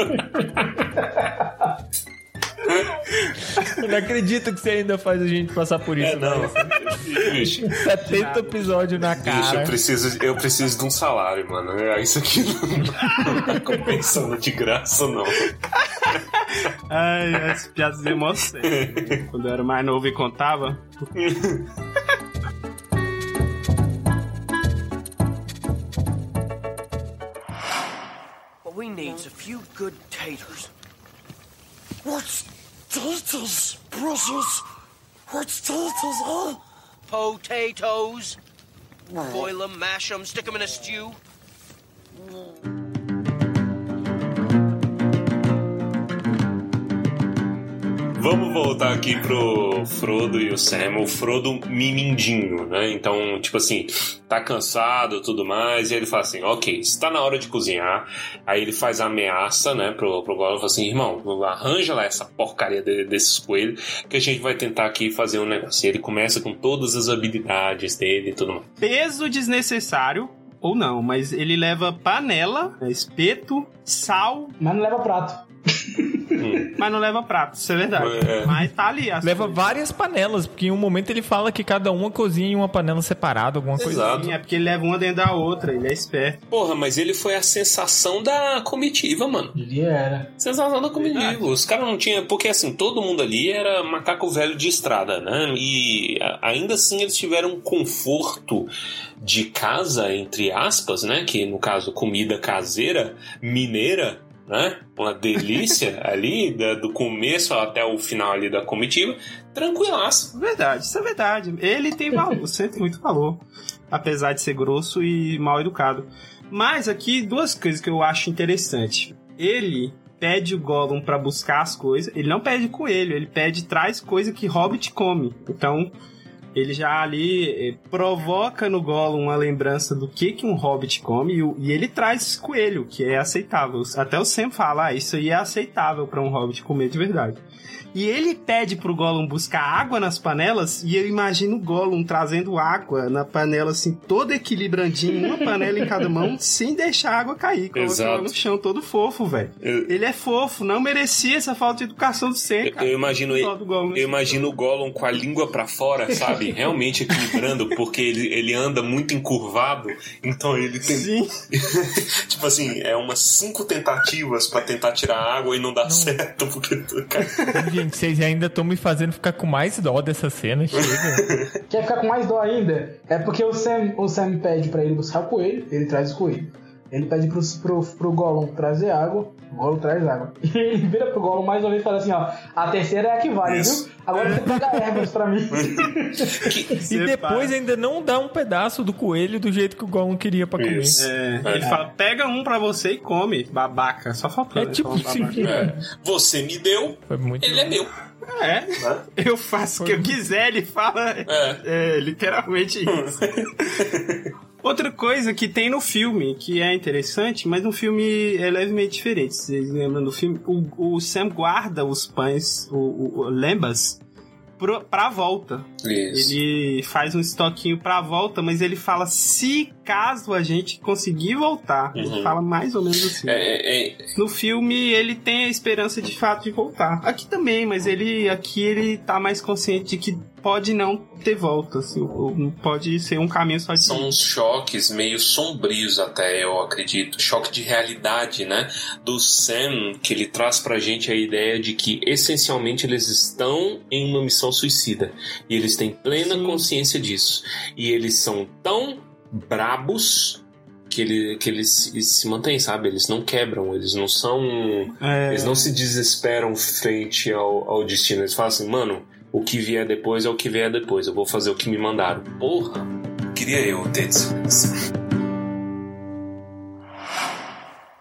Eu não acredito que você ainda faz a gente passar por isso, é, não. não. Bicho, 70 episódios na cara. Bicho, eu preciso, eu preciso de um salário, mano. É, isso aqui não, tá compensando de graça, não. Ai, as piadas de emoção. Quando eu era mais novo e contava. Needs a few good taters. What's taters, Brussels? What's taters, huh? Potatoes. Boil them, mash them, stick them in a stew. Vamos voltar aqui pro Frodo e o Sam. O Frodo mimindinho, né? Então, tipo assim, tá cansado tudo mais. E ele fala assim: Ok, está na hora de cozinhar. Aí ele faz a ameaça, né, pro, pro Gollum. Fala assim: Irmão, arranja lá essa porcaria de, desses coelhos que a gente vai tentar aqui fazer um negócio. E ele começa com todas as habilidades dele e tudo mais. Peso desnecessário ou não, mas ele leva panela, espeto, sal. Mas não leva prato. Mas não leva prato, isso é verdade. É. Mas tá ali. Leva coisas. várias panelas, porque em um momento ele fala que cada uma cozinha em uma panela separada, alguma Exato. coisa assim. É porque ele leva uma dentro da outra, ele é esperto. Porra, mas ele foi a sensação da comitiva, mano. Ele era. Sensação da comitiva. Verdade. Os caras não tinham. Porque assim, todo mundo ali era macaco velho de estrada, né? E ainda assim eles tiveram um conforto de casa, entre aspas, né? Que no caso, comida caseira, mineira né? Uma delícia ali, do começo até o final ali da comitiva, tranquilaço. Verdade, isso é verdade. Ele tem valor, sempre muito valor, apesar de ser grosso e mal educado. Mas aqui duas coisas que eu acho interessante. Ele pede o Gollum pra buscar as coisas. Ele não pede coelho, ele pede traz coisa que Hobbit come. Então, ele já ali eh, provoca no Gollum uma lembrança do que que um Hobbit come e, ele traz coelho, que é aceitável. Até o Sam fala, ah, isso aí é aceitável pra um Hobbit comer de verdade. E ele pede pro Gollum buscar água nas panelas, e eu imagino o Gollum trazendo água na panela, assim, todo equilibrandinho, uma panela em cada mão, sem deixar a água cair, colocando no chão, todo fofo, velho. Eu- Ele é fofo, não merecia essa falta de educação do Sam, Eu, cara. eu imagino ele, Gollum. eu imagino o Gollum com a língua pra fora, sabe? Realmente equilibrando, porque ele, ele anda muito encurvado, então ele tem. Sim. tipo assim, é umas cinco tentativas pra tentar tirar água e não dá certo, porque. Gente, vocês ainda estão me fazendo ficar com mais dó dessa cena. Chega. Quer ficar com mais dó ainda? É porque o Sam, o Sam pede pra ele buscar o coelho, ele traz o coelho. Ele pede pro, pro, pro Gollum trazer água, o Gollum traz água. E ele vira pro Gollum mais uma vez e fala assim, ó, a terceira é a que vale, Isso. viu? Agora você pega ervas pra mim. e depois ainda não dá um pedaço do coelho do jeito que o Gollum queria pra comer. Isso. É, ele fala, pega um pra você e come, babaca. Só faltou. É né? tipo assim. é, você me deu, Foi muito. ele é meu. É, eu faço o que eu quiser, ele fala. É, literalmente isso. Outra coisa que tem no filme, que é interessante, mas no filme é levemente diferente. Vocês lembram do filme? O, o Sam guarda os pães, o, o, o lembas, pro, pra volta. Isso. Ele faz um estoquinho pra volta, mas ele fala se caso a gente conseguir voltar. Ele Uhum. fala mais ou menos assim. É, é, é, No filme ele tem a esperança de fato de voltar. Aqui também, mas ele aqui ele tá mais consciente de que pode não ter volta, assim, pode ser um caminho só de são uns choques meio sombrios até, eu acredito. Choque de realidade, né? Do Sam, que ele traz pra gente a ideia de que essencialmente eles estão em uma missão suicida. E eles têm plena Sim. consciência disso. E eles são tão brabos que, ele, que eles se, se mantêm, sabe? Eles não quebram, eles não são. É, Eles não se desesperam frente ao, ao destino. Eles falam assim, mano, o que vier depois é o que vier depois. Eu vou fazer o que me mandaram. Porra! Queria eu ter.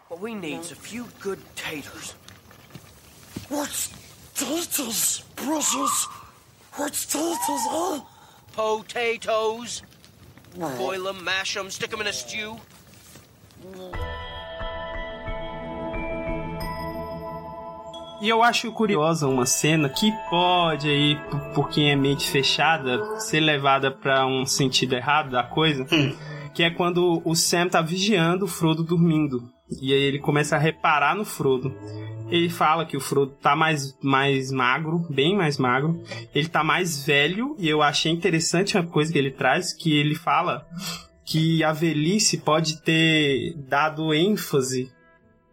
What we need's a few good taters. What's taters, brothers? What's taters, huh? Potatoes. Boil them, mash them, stick them in a stew. E eu acho curiosa uma cena que pode aí, por- por quem é mente fechada, ser levada pra um sentido errado da coisa, que é quando o Sam tá vigiando o Frodo dormindo. E aí ele começa a reparar no Frodo. Ele fala que o Frodo tá mais, mais magro, bem mais magro. Ele tá mais velho, e eu achei interessante uma coisa que ele traz, que ele fala que a velhice pode ter dado ênfase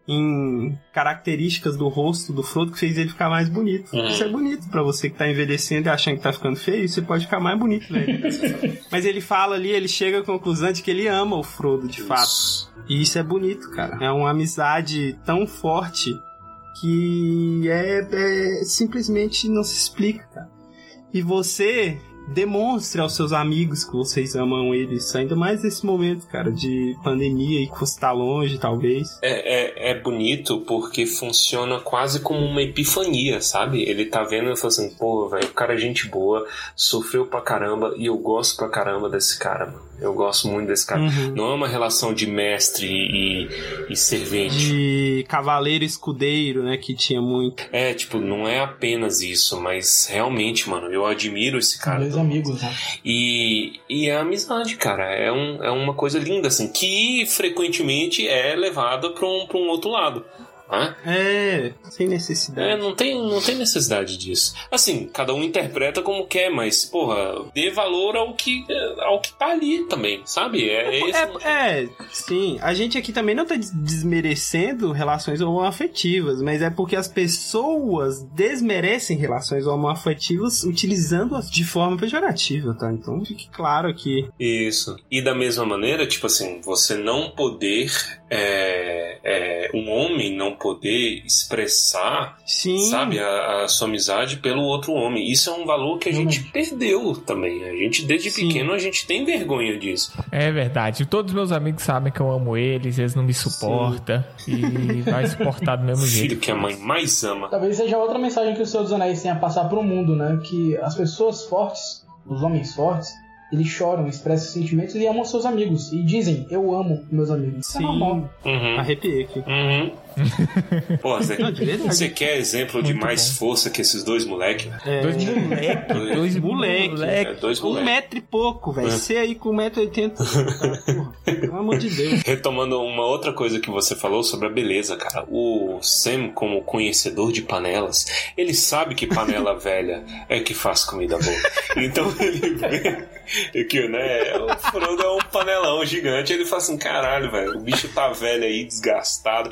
em características do rosto do Frodo que fez ele ficar mais bonito. Uhum. Isso é bonito pra você que tá envelhecendo e achando que tá ficando feio, você pode ficar mais bonito, velho. Mas ele fala ali, ele chega à conclusão de que ele ama o Frodo, de fato. E isso é bonito, cara. É uma amizade tão forte que é, é- simplesmente não se explica, cara. E você demonstre aos seus amigos que vocês amam eles, ainda mais nesse momento, cara, de pandemia e que você tá longe, talvez. É, é, é bonito porque funciona quase como uma epifania, sabe? Ele tá vendo e fala assim, pô, velho, o cara é gente boa, sofreu pra caramba e eu gosto pra caramba desse cara, mano. Eu gosto muito desse cara. Uhum. Não é uma relação de mestre e, e servente. De cavaleiro escudeiro, né, que tinha muito. É, tipo, não é apenas isso, mas realmente, mano, eu admiro esse cara. Dois amigos, né? E, e é amizade, cara. É, um, é uma coisa linda, assim, que frequentemente é levada pra um, pra um outro lado. Né? É, sem É, necessidade. não tem, não tem necessidade disso. Assim, cada um interpreta como quer, mas, porra, dê valor ao que, ao que tá ali também, sabe? É, esse. É, é, sim. A gente aqui também não tá des- desmerecendo relações homoafetivas, mas é porque as pessoas desmerecem relações homoafetivas utilizando-as de forma pejorativa, tá? Então fique claro aqui. Isso. E da mesma maneira, tipo assim, você não poder. É, é, um homem não não poder expressar, Sim. sabe, a, a sua amizade pelo outro homem. Isso é um valor que a gente perdeu também. A gente, desde Sim. pequeno, a gente tem vergonha disso. É verdade. Todos meus amigos sabem que eu amo eles, eles não me suportam. E vai suportar do mesmo O filho jeito. que a mãe mais ama. Talvez seja outra mensagem que o Senhor dos Anéis tem a passar pro mundo, né? Que as pessoas fortes, os homens fortes, eles choram, expressam sentimentos e amam seus amigos. E dizem, eu amo meus amigos. Isso é normal. Sim. Uhum. Arrepiei aqui. Uhum. Pô, Zé, você quer exemplo de mais bom. força que esses dois moleques? É, Dois moleque, dois Moleque. moleque. É, dois um moleques. metro e pouco, velho. É. Você aí com 1,80m. Porra, pelo amor de Deus. Retomando uma outra coisa que você falou sobre a beleza, cara. O Sam, como conhecedor de panelas, ele sabe que panela velha é que faz comida boa. Então ele vê que, né, o Frodo é um panelão gigante. Ele fala assim: caralho, velho, o bicho tá velho aí, desgastado.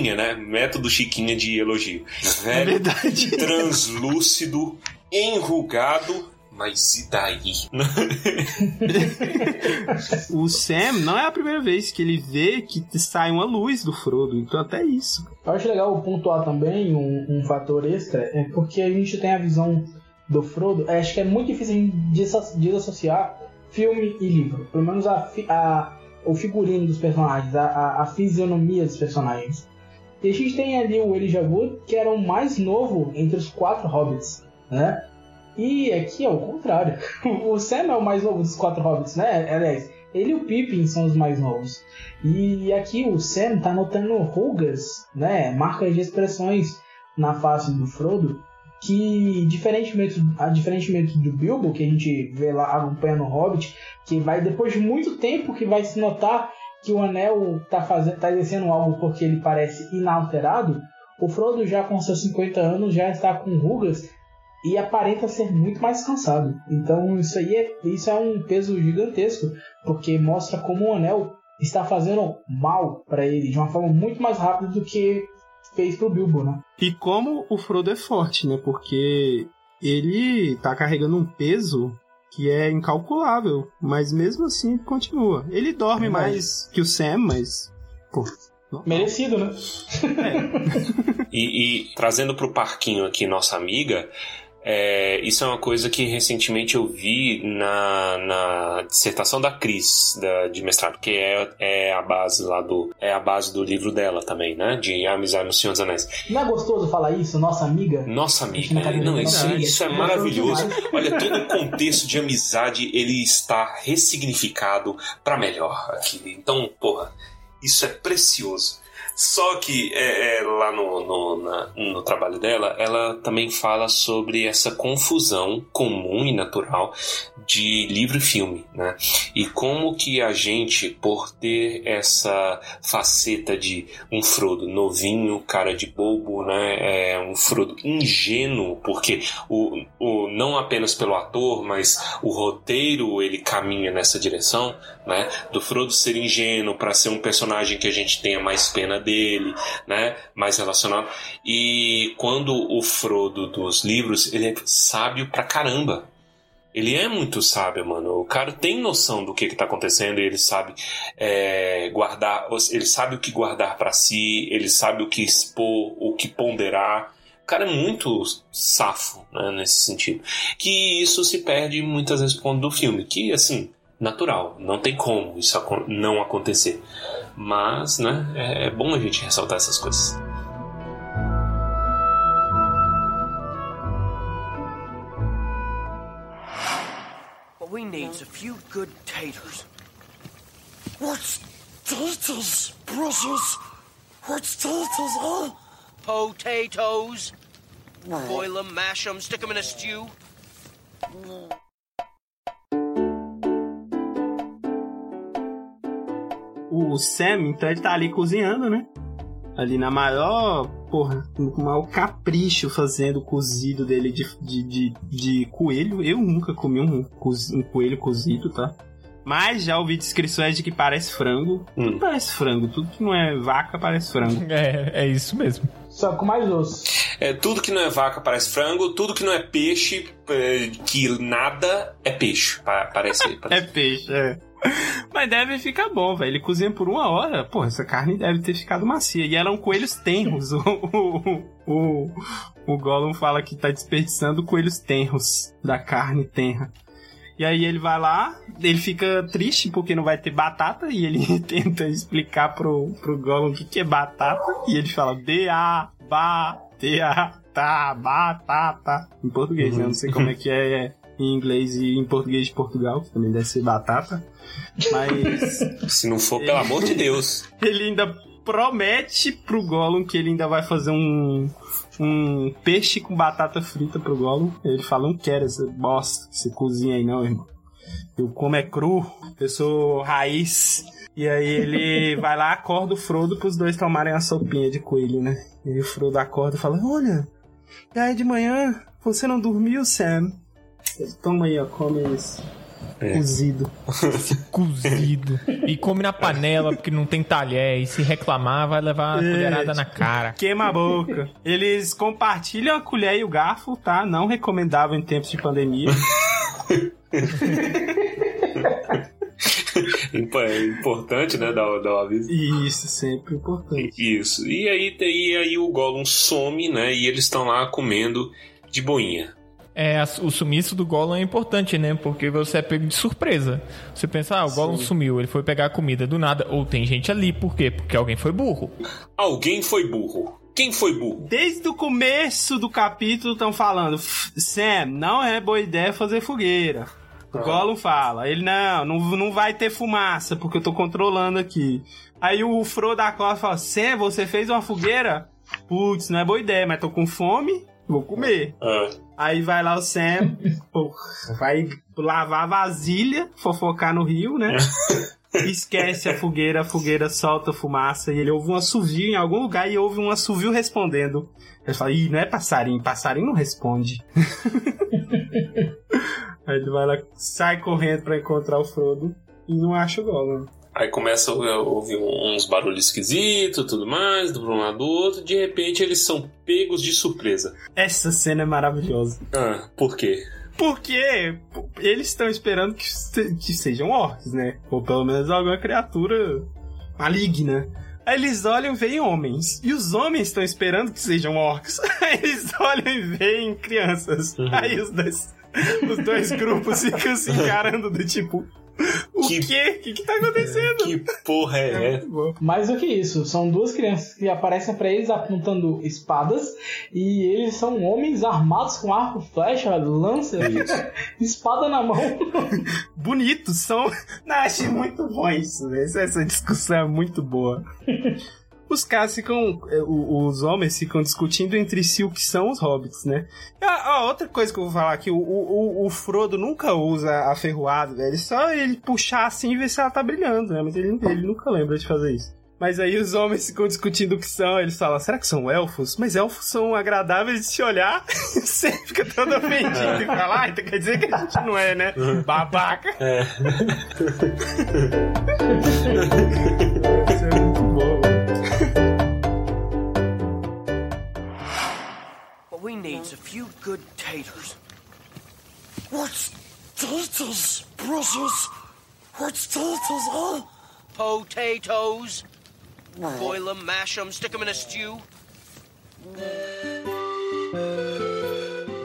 Chiquinha, né? Método Chiquinha de elogio. É Velho, verdade. translúcido, enrugado. Mas e daí? O Sam não é a primeira vez que ele vê que sai uma luz do Frodo. Então até isso. Eu acho legal pontuar também um, um fator extra, é porque a gente tem a visão do Frodo. é, Acho que é muito difícil desassociar filme e livro. Pelo menos a, a- o figurino dos personagens, a, a, a fisionomia dos personagens. E a gente tem ali o Elijah que era o mais novo entre os quatro hobbits, né? E aqui é o contrário. O Sam é o mais novo dos quatro hobbits, né? Aliás, ele e o Pippin são os mais novos. E aqui o Sam tá notando rugas, né? Marcas de expressões na face do Frodo. Que, diferentemente, diferentemente do Bilbo, que a gente vê lá acompanhando o Hobbit, que vai depois de muito tempo que vai se notar que o anel tá, fazendo, tá exercendo algo porque ele parece inalterado, o Frodo já com seus 50 anos já está com rugas e aparenta ser muito mais cansado. Então isso aí é, isso é um peso gigantesco, porque mostra como o anel está fazendo mal para ele de uma forma muito mais rápida do que fez pro Bilbo, né? E como o Frodo é forte, né? Porque ele tá carregando um peso que é incalculável, mas mesmo assim continua. Ele dorme Verdade. mais que o Sam, mas pô. Merecido, né? E, e trazendo pro parquinho aqui nossa amiga, é, isso é uma coisa que recentemente eu vi na, na dissertação da Cris, da, de mestrado, que é, é a base lá do. É a base do livro dela também, né? De Amizade no Senhor dos Anéis. Não é gostoso falar isso, nossa amiga? Nossa amiga, na cadeira não, da isso, isso é maravilhoso. gosto Olha, todo o contexto de amizade ele está ressignificado pra melhor aqui. Então, porra, isso é precioso. Só que é, é, lá no, no, na- no trabalho dela, ela também fala sobre essa confusão comum e natural de livro e filme, né? E como que a gente, por ter essa faceta de um Frodo novinho, cara de bobo, né? É um Frodo ingênuo, porque o, o, não apenas pelo ator, mas o roteiro ele caminha nessa direção, né? Do Frodo ser ingênuo para ser um personagem que a gente tenha mais pena dele, né? Mais relacionado. E quando o Frodo dos livros, ele é sábio pra caramba. Ele é muito sábio, mano. O cara tem noção do que, que tá acontecendo ele sabe é, guardar, ele sabe o que guardar pra si, ele sabe o que expor, o que ponderar. O cara é muito safo, né, nesse sentido. Que isso se perde muitas vezes por conta do filme, que, assim, natural, não tem como isso não acontecer. Mas, né, é, é bom a gente ressaltar essas coisas. What we need's a few good taters. What's taters, brothers? What's taters, huh? Potatoes. Boil 'em, mash 'em, stick 'em in a stew. O Sam, então ele tá ali cozinhando, né? Ali na maior, porra, com o maior capricho fazendo o cozido dele de, de, de, de coelho. Eu nunca comi um, um coelho cozido, tá? Mas já ouvi descrições de que parece frango. Hum. Tudo parece frango. Tudo que não é vaca parece frango. É, é isso mesmo. Só com mais osso. É, tudo que não é vaca parece frango, tudo que não é peixe, é, que nada é peixe. Pa- Parece. É parece. peixe, é. Mas deve ficar bom, velho. Ele cozinha por uma hora. Pô, essa carne deve ter ficado macia. E eram coelhos tenros. o, o, o, o Gollum fala que tá desperdiçando coelhos tenros da carne tenra. E aí ele vai lá, ele fica triste porque não vai ter batata. E ele tenta explicar pro, pro Gollum o que, que é batata. E ele fala B-A, ba, T-A, tá, batata. Em português, né? Eu não sei como é que é em inglês e em português de Portugal, que também deve ser batata. Mas. Se não for, pelo amor de Deus. Ele ainda promete pro Gollum que ele ainda vai fazer um. Um peixe com batata frita pro Gollum. Ele fala: Não quero essa bosta que você cozinha aí, não, irmão. Eu como é cru, eu sou raiz. E aí ele vai lá, acorda o Frodo pros dois tomarem a sopinha de coelho, né? E o Frodo acorda e fala: Olha, já é de manhã, você não dormiu, Sam? Toma aí, ó, come isso. É. Cozido. Cozido. E come na panela porque não tem talher. E se reclamar, vai levar uma É, colherada na cara. Queima a boca. Eles compartilham a colher e o garfo, tá? Não recomendável em tempos de pandemia. É importante, né, dar, dar o aviso. Isso, sempre importante. Isso. E aí, e aí o Gollum some, né? E eles estão lá comendo de boinha. É, o sumiço do Gollum é importante, né? Porque você é pego de surpresa. Você pensa, ah, o Gollum sumiu, ele foi pegar a comida do nada. Ou tem gente ali, por quê? Porque alguém foi burro. Alguém foi burro. Quem foi burro? Desde o começo do capítulo estão falando, "F- Sam, não é boa ideia fazer fogueira. O Gollum fala, ele não, não, não vai ter fumaça, porque eu tô controlando aqui. Aí o Frodo acorda e fala, Sam, você fez uma fogueira? Putz, não é boa ideia, mas tô com fome, vou comer. Ah, Aí vai lá o Sam, vai lavar a vasilha, fofocar no rio, né? Esquece a fogueira, a fogueira solta fumaça e ele ouve um assovio em algum lugar e ouve um assovio respondendo. Ele fala, ih, não é passarinho, passarinho não responde. Aí ele vai lá, sai correndo pra encontrar o Frodo e não acha o Gollum. Aí começa a ouvir uns barulhos esquisitos tudo mais, do um lado do outro. De repente eles são pegos de surpresa. Essa cena é maravilhosa. Ah, por quê? Porque eles estão esperando que, se- que sejam orcs, né? Ou pelo menos alguma criatura maligna. Aí eles olham e veem homens. E os homens estão esperando que sejam orcs. Aí eles olham e veem crianças. Aí os dois, os dois grupos ficam se encarando do tipo... O Que- quê? O que, que tá acontecendo? Que porra é essa? Muito bom. Mais do que isso, são duas crianças que aparecem pra eles apontando espadas e eles são homens armados com arco, flecha, lança, espada na mão. Bonitos, são... Não, achei muito bom isso. né? Essa, essa discussão é muito boa. Os caras ficam. o- Os homens ficam discutindo entre si o que são os hobbits, né? Ah, ah, outra coisa que eu vou falar aqui: o, o, o Frodo nunca usa a ferroada, velho. Só ele puxar assim e ver se ela tá brilhando, né? Mas ele, ele nunca lembra de fazer isso. Mas aí os homens ficam discutindo o que são. Eles falam: será que são elfos? Mas elfos são agradáveis de se olhar. Você fica todo ofendido e fala: ah, então quer dizer que a gente não é, né? Babaca. É a few good taters. What's taters, Brussels? What's taters, huh? Potatoes. Boil 'em, mash 'em, stick 'em in a stew.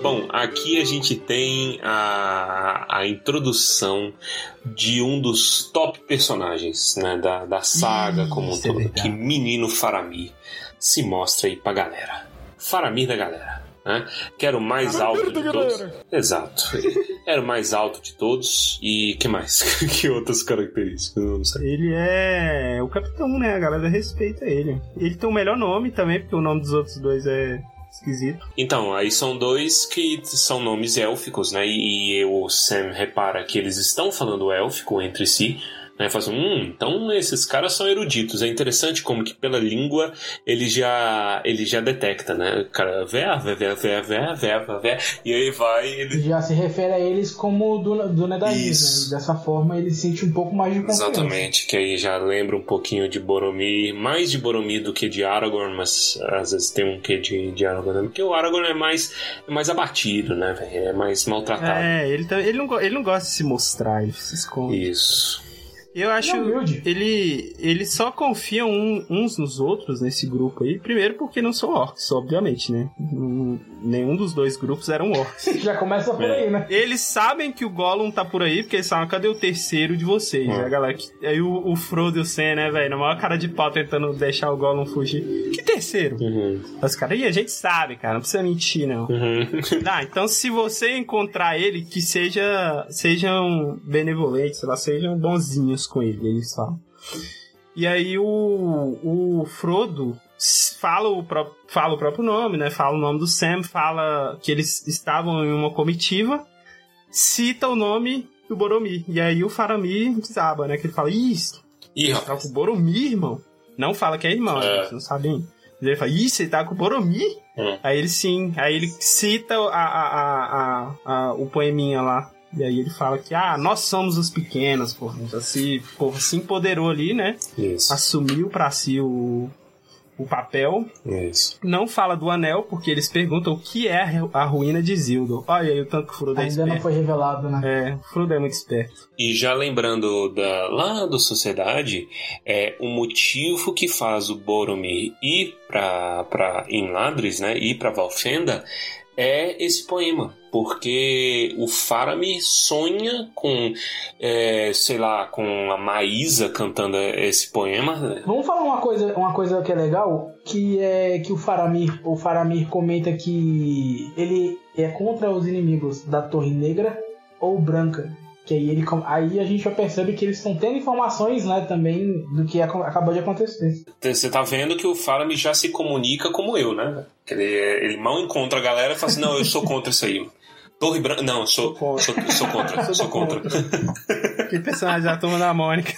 Bom, aqui a gente tem a, a introdução de um dos top personagens né, da, da saga como um Isso é todo, verdade. que Menino Faramir se mostra aí pra galera. Faramir da galera. Né? Que era o mais alto de todos. Exato. Era o mais alto de todos. E que mais? que outras características? Não sei. Ele é o capitão, né? A galera respeita ele. Ele tem o melhor nome também, porque o nome dos outros dois é esquisito. Então, aí são dois que são nomes élficos, né? E, e o Sam repara que eles estão falando élfico entre si. Né? Fala assim, hum, então esses caras são eruditos. É interessante como que pela língua ele já ele já detecta, né? O cara, ver, ver, ver, ver, ver, ver, ver, e aí vai ele Já se refere a eles como do, do. Isso. né? Dessa forma ele sente um pouco mais de confiança. Exatamente, que aí já lembra um pouquinho de Boromir, mais de Boromir do que de Aragorn, mas às vezes tem um quê de, de Aragorn, né? porque o Aragorn é mais, é mais abatido, né, velho? É mais maltratado. É, ele, tá- ele, não, ele não gosta de se mostrar, ele se esconde. Isso. Eu acho. Ele é. Ele, eles só confiam um- uns nos outros nesse grupo aí. Primeiro porque não são orcs, obviamente, né? Não- Nenhum dos dois grupos eram orcs. Já começa por É. aí, né? Eles sabem que o Gollum tá por aí, porque eles sabem cadê o terceiro de vocês, Hum. né, galera? Que- Aí o, o Frodo e o Sam, né, velho? Na maior cara de pau tentando deixar o Gollum fugir. Que terceiro? Uhum. Os caras, e a gente sabe, cara, não precisa mentir, não. Uhum. Ah, então se você encontrar ele, que seja sejam benevolentes, sei lá, sejam bonzinhos com ele, eles falam. E aí o, o Frodo fala o, pró- fala o próprio nome, né? Fala o nome do Sam, fala que eles estavam em uma comitiva, cita o nome do Boromir. E aí o Faramir desaba, né? Que ele fala, isso, Ih, tá com o Boromir, irmão. Não fala que é irmão, É. né? Não sabem. Ele fala, ih, você tá com o Boromir? Hum. Aí ele sim, aí ele cita a, a, a, a- a- o poeminha lá. E aí ele fala que, ah, nós somos os pequenos, pô. Já se, pô, se empoderou ali, né? Isso, Assumiu pra si o, o papel. isso. Não fala do anel, porque eles perguntam o que é a ru- a ruína de Isildur. Olha aí o tanto que o Frodo é Ainda não esperto. foi revelado, né? É, o Frodo é muito esperto. E já lembrando da, lá do Sociedade, é o motivo que faz o Boromir ir pra, pra Inladris, né, ir pra Valfenda, é esse poema. Porque o Faramir sonha com, é, sei lá, com a Maísa cantando esse poema. Vamos falar uma coisa, uma coisa que é legal, que é que o Faramir, o Faramir comenta que ele é contra os inimigos da Torre Negra ou Branca. Que aí, ele, aí a gente já percebe que eles estão tendo informações, né, também do que acabou de acontecer. Você tá vendo que o Faramir já se comunica como eu, né? Ele, ele mal encontra a galera e fala assim, não, eu sou contra isso aí. Torre Branca. Não, eu sou, sou, sou contra. Sou contra. Que personagem da turma da Mônica.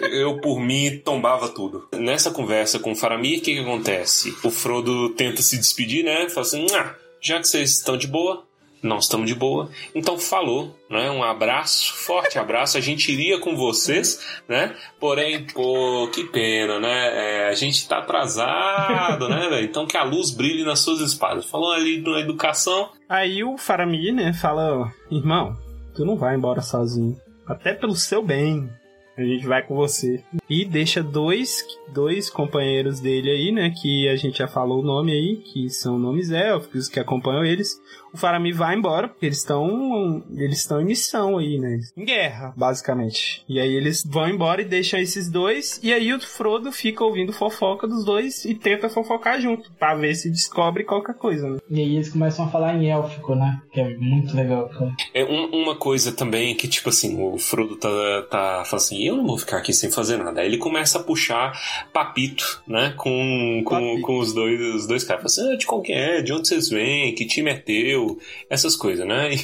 Eu, por mim, tombava tudo. Nessa conversa com o Faramir, o que, que acontece? O Frodo tenta se despedir, né? Fala assim: ah, já que vocês estão de boa, nós estamos de boa. Então falou, né? Um abraço, forte abraço. A gente iria com vocês, né? Porém, pô, que pena, né? É, a gente tá atrasado, né, velho? Então que a luz brilhe nas suas espadas. Falou ali na educação. Aí o Faramir, né, fala: Irmão, tu não vai embora sozinho. Até pelo seu bem. A gente vai com você. E deixa dois, dois companheiros dele aí, né? Que a gente já falou o nome aí, que são nomes élficos que acompanham eles. O Faramir vai embora, porque eles estão. Eles estão em missão aí, né? Em guerra, basicamente. E aí eles vão embora e deixam esses dois. E aí o Frodo fica ouvindo fofoca dos dois e tenta fofocar junto. Pra ver se descobre qualquer coisa, né? E aí eles começam a falar em élfico, né? Que é muito legal. cara. É um- uma coisa também que, tipo assim, o Frodo tá, tá falando assim, eu não vou ficar aqui sem fazer nada. Aí ele começa a puxar papito, né, com, com, Papito. com os dois, os dois caras. Fala assim, ah, de qual que é? De onde vocês vêm? Que time é teu? Essas coisas, né?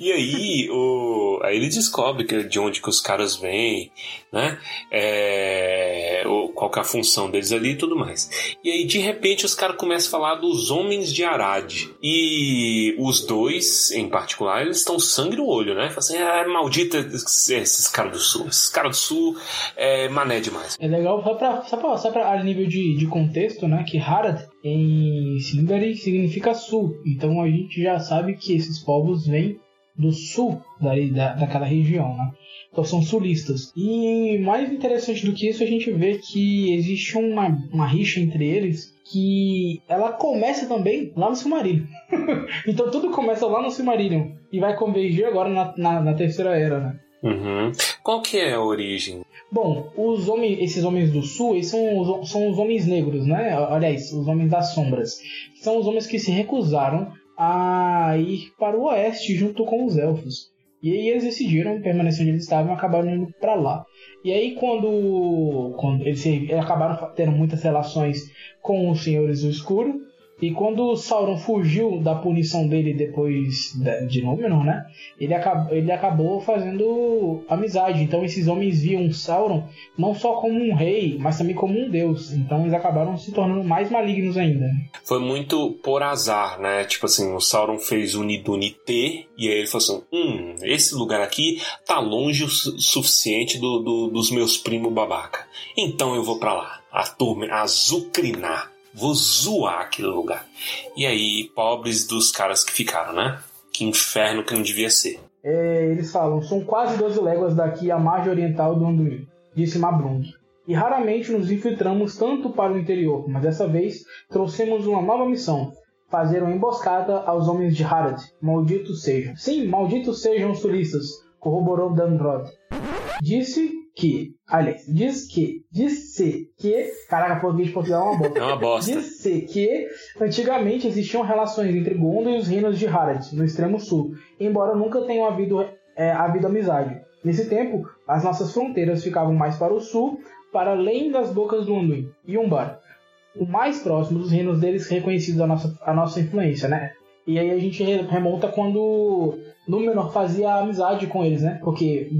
e aí, o, aí ele descobre que, de onde que os caras vêm, né? É, qual que é a função deles ali e tudo mais. E aí, de repente, os caras começam a falar dos homens de Arad. E os dois, em particular, eles estão sangue no olho, né? Falam assim, ah, maldita esses caras do sul. Esses caras do sul é mané demais. É legal só pra, só pra, só pra a nível de, de contexto, né? Que Harad em Sindari significa sul. Então a gente já sabe que esses povos vêm do sul da, daquela região, né? Então são sulistas. E mais interessante do que isso, a gente vê que existe uma, uma rixa entre eles que ela começa também lá no Silmarillion. então tudo começa lá no Silmarillion e vai convergir agora na, na, na terceira era, né? Uhum. Qual que é a origem? Bom, os homens, esses homens do sul, eles são os, são os homens negros, né? Aliás, os homens das sombras. São os homens que se recusaram a ir para o oeste junto com os elfos. E aí eles decidiram permanecer onde eles estavam e acabaram indo para lá. E aí quando, quando eles, eles acabaram tendo muitas relações com os senhores do escuro. E quando Sauron fugiu da punição dele depois de Númenor, né? Ele acabou, ele acabou fazendo amizade. Então esses homens viam Sauron não só como um rei, mas também como um deus. Então eles acabaram se tornando mais malignos ainda. Foi muito por azar, né? Tipo assim, o Sauron fez o Nidunité e aí ele falou assim: hum, esse lugar aqui tá longe o su- suficiente do, do- dos meus primos babaca. Então eu vou pra lá. A turma, azucrinar. Vou zoar aquele lugar. E aí, pobres dos caras que ficaram, né? Que inferno que não devia ser. É, eles falam, são quase 12 léguas daqui à margem oriental do Anduin, disse Mabrung. E raramente nos infiltramos tanto para o interior, mas dessa vez trouxemos uma nova missão. Fazer uma emboscada aos homens de Harad. Malditos sejam. Sim, malditos sejam os turistas, corroborou Danrod. Disse que, aliás, diz que, disse que, caraca, português de Portugal é uma bosta. É uma bosta. Disse que antigamente existiam relações entre Gondor e os reinos de Harad, no extremo sul, embora nunca tenham havido, é, havido amizade. Nesse tempo, as nossas fronteiras ficavam mais para o sul, para além das bocas do Anduin e Umbar, o mais próximo dos reinos deles reconhecidos a nossa, a nossa influência, né? E aí a gente remonta quando Númenor fazia amizade com eles, né? Porque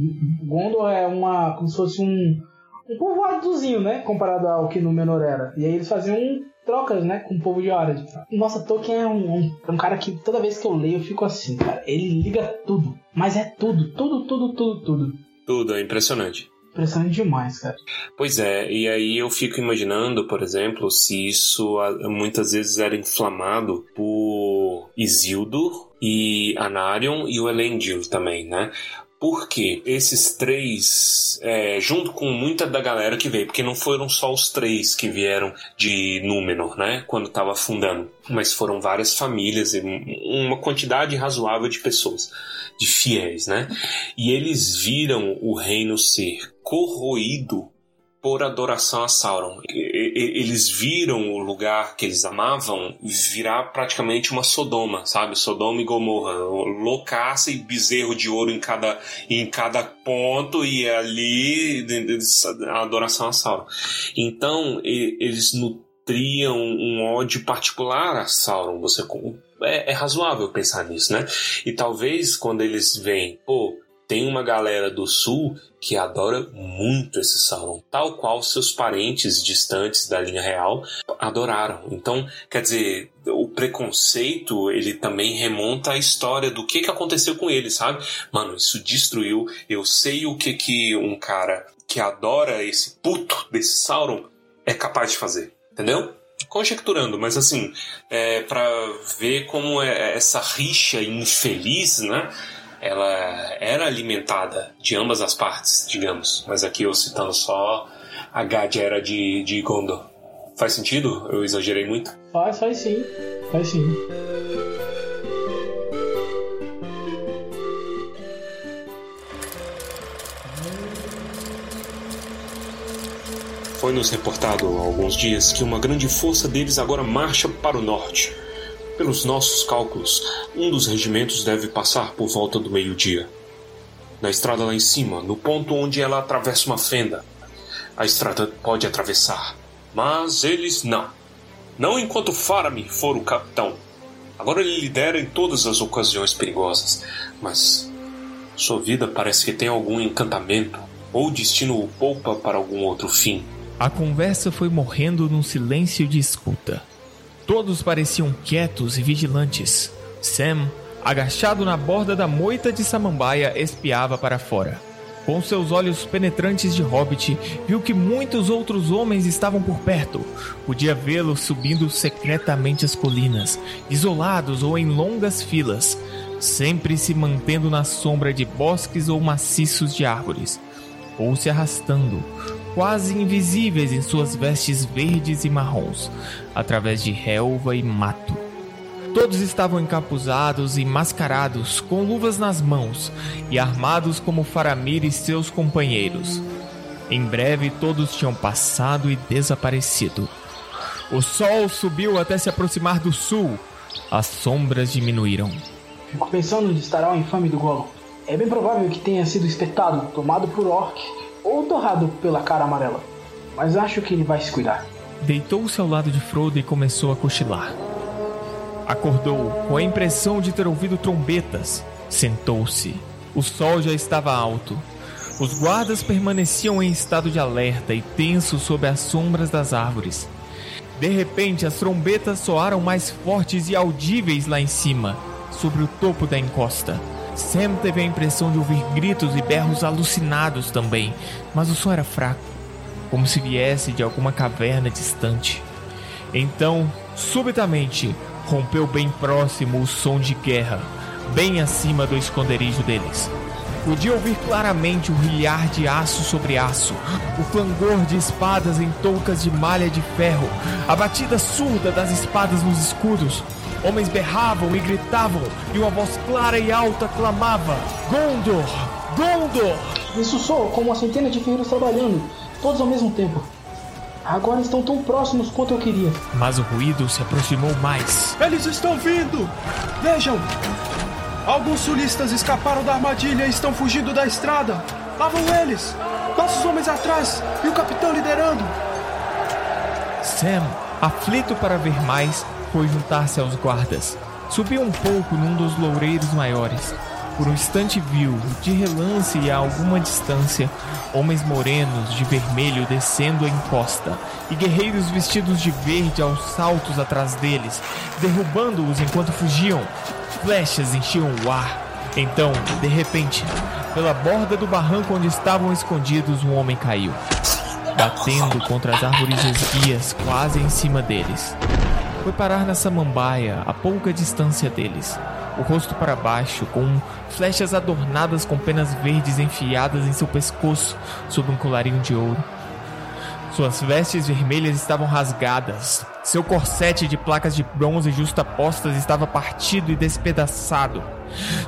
Gondor é uma. como se fosse um. um povoadozinho, né? Comparado ao que Númenor era. E aí eles faziam trocas, né? Com o povo de Arad. Nossa, Tolkien é um, um, um, cara que toda vez que eu leio eu fico assim, cara. Ele liga tudo. Mas é tudo, tudo, tudo, tudo, tudo. Tudo, é impressionante. Impressionante demais, cara. Pois é, e aí eu fico imaginando, por exemplo, se isso muitas vezes era inflamado por Isildur e Anarion e o Elendil também, né? Porque esses três, é, junto com muita da galera que veio, porque não foram só os três que vieram de Númenor, né? Quando estava fundando, mas foram várias famílias e uma quantidade razoável de pessoas, de fiéis, né? E eles viram o reino ser corroído por adoração a Sauron. Eles viram o lugar que eles amavam virar praticamente uma Sodoma, sabe? Sodoma e Gomorra. Loucaça e bezerro de ouro em cada, em cada ponto e ali a adoração a Sauron. Então, eles nutriam um ódio particular a Sauron. Você é, é razoável pensar nisso, né? E talvez quando eles veem, pô, tem uma galera do sul que adora muito esse Sauron, tal qual seus parentes distantes da linha real adoraram. Então, quer dizer, o preconceito ele também remonta à história do que, que aconteceu com ele, sabe? Mano, isso destruiu. Eu sei o que que um cara que adora esse puto desse Sauron é capaz de fazer, entendeu? conjecturando, mas assim, é, para ver como é essa rixa infeliz, né? Ela era alimentada de ambas as partes, digamos. Mas aqui eu citando só a Gadera de, de Gondor. Faz sentido? Eu exagerei muito? Faz, faz sim. Faz sim. Foi-nos reportado há alguns dias que uma grande força deles agora marcha para o norte pelos nossos cálculos, um dos regimentos deve passar por volta do meio-dia. Na estrada lá em cima, no ponto onde ela atravessa uma fenda. A estrada pode atravessar, mas eles não. Não enquanto Faramir for o capitão. Agora ele lidera em todas as ocasiões perigosas, mas sua vida parece que tem algum encantamento ou o destino o poupa para algum outro fim. A conversa foi morrendo num silêncio de escuta. Todos pareciam quietos e vigilantes. Sam, agachado na borda da moita de samambaia, espiava para fora. Com seus olhos penetrantes de hobbit, viu que muitos outros homens estavam por perto. Podia vê-los subindo secretamente as colinas, isolados ou em longas filas, sempre se mantendo na sombra de bosques ou maciços de árvores, ou se arrastando, quase invisíveis em suas vestes verdes e marrons, através de relva e mato. Todos estavam encapuzados e mascarados, com luvas nas mãos e armados como Faramir e seus companheiros. Em breve todos tinham passado e desaparecido. O sol subiu até se aproximar do sul. As sombras diminuíram. Fico pensando onde estará o infame do Gollum. É bem provável que tenha sido espetado, tomado por orc ou torrado pela cara amarela. Mas acho que ele vai se cuidar. Deitou-se ao lado de Frodo e começou a cochilar. Acordou com a impressão de ter ouvido trombetas. Sentou-se. O sol já estava alto. Os guardas permaneciam em estado de alerta e tensos sob as sombras das árvores. De repente, as trombetas soaram mais fortes e audíveis lá em cima, sobre o topo da encosta. Sam teve a impressão de ouvir gritos e berros alucinados também, mas o som era fraco, como se viesse de alguma caverna distante. Então, subitamente, rompeu bem próximo o som de guerra. bem acima do esconderijo deles. Podia ouvir claramente o rilhar de aço sobre aço, o clangor de espadas em toucas de malha de ferro, a batida surda das espadas nos escudos. Homens berravam e gritavam, e uma voz clara e alta clamava: Gondor! Gondor! Isso soa como uma centena de ferreiros trabalhando, todos ao mesmo tempo. Agora estão tão próximos quanto eu queria. Mas o ruído se aproximou mais. Eles estão vindo! Vejam! Alguns sulistas escaparam da armadilha e estão fugindo da estrada. Lá vão eles! Nossos homens atrás e o capitão liderando! Sam, aflito para ver mais, foi juntar-se aos guardas. Subiu um pouco num dos loureiros maiores. Por um instante viu, de relance e a alguma distância, homens morenos de vermelho descendo a encosta e guerreiros vestidos de verde aos saltos atrás deles, derrubando-os enquanto fugiam. Flechas enchiam o ar. Então, de repente, pela borda do barranco onde estavam escondidos, um homem caiu, batendo contra as árvores esguias quase em cima deles. Foi parar na samambaia, a pouca distância deles o rosto para baixo, com flechas adornadas com penas verdes enfiadas em seu pescoço sob um colarinho de ouro. Suas vestes vermelhas estavam rasgadas. Seu corsete de placas de bronze justapostas estava partido e despedaçado.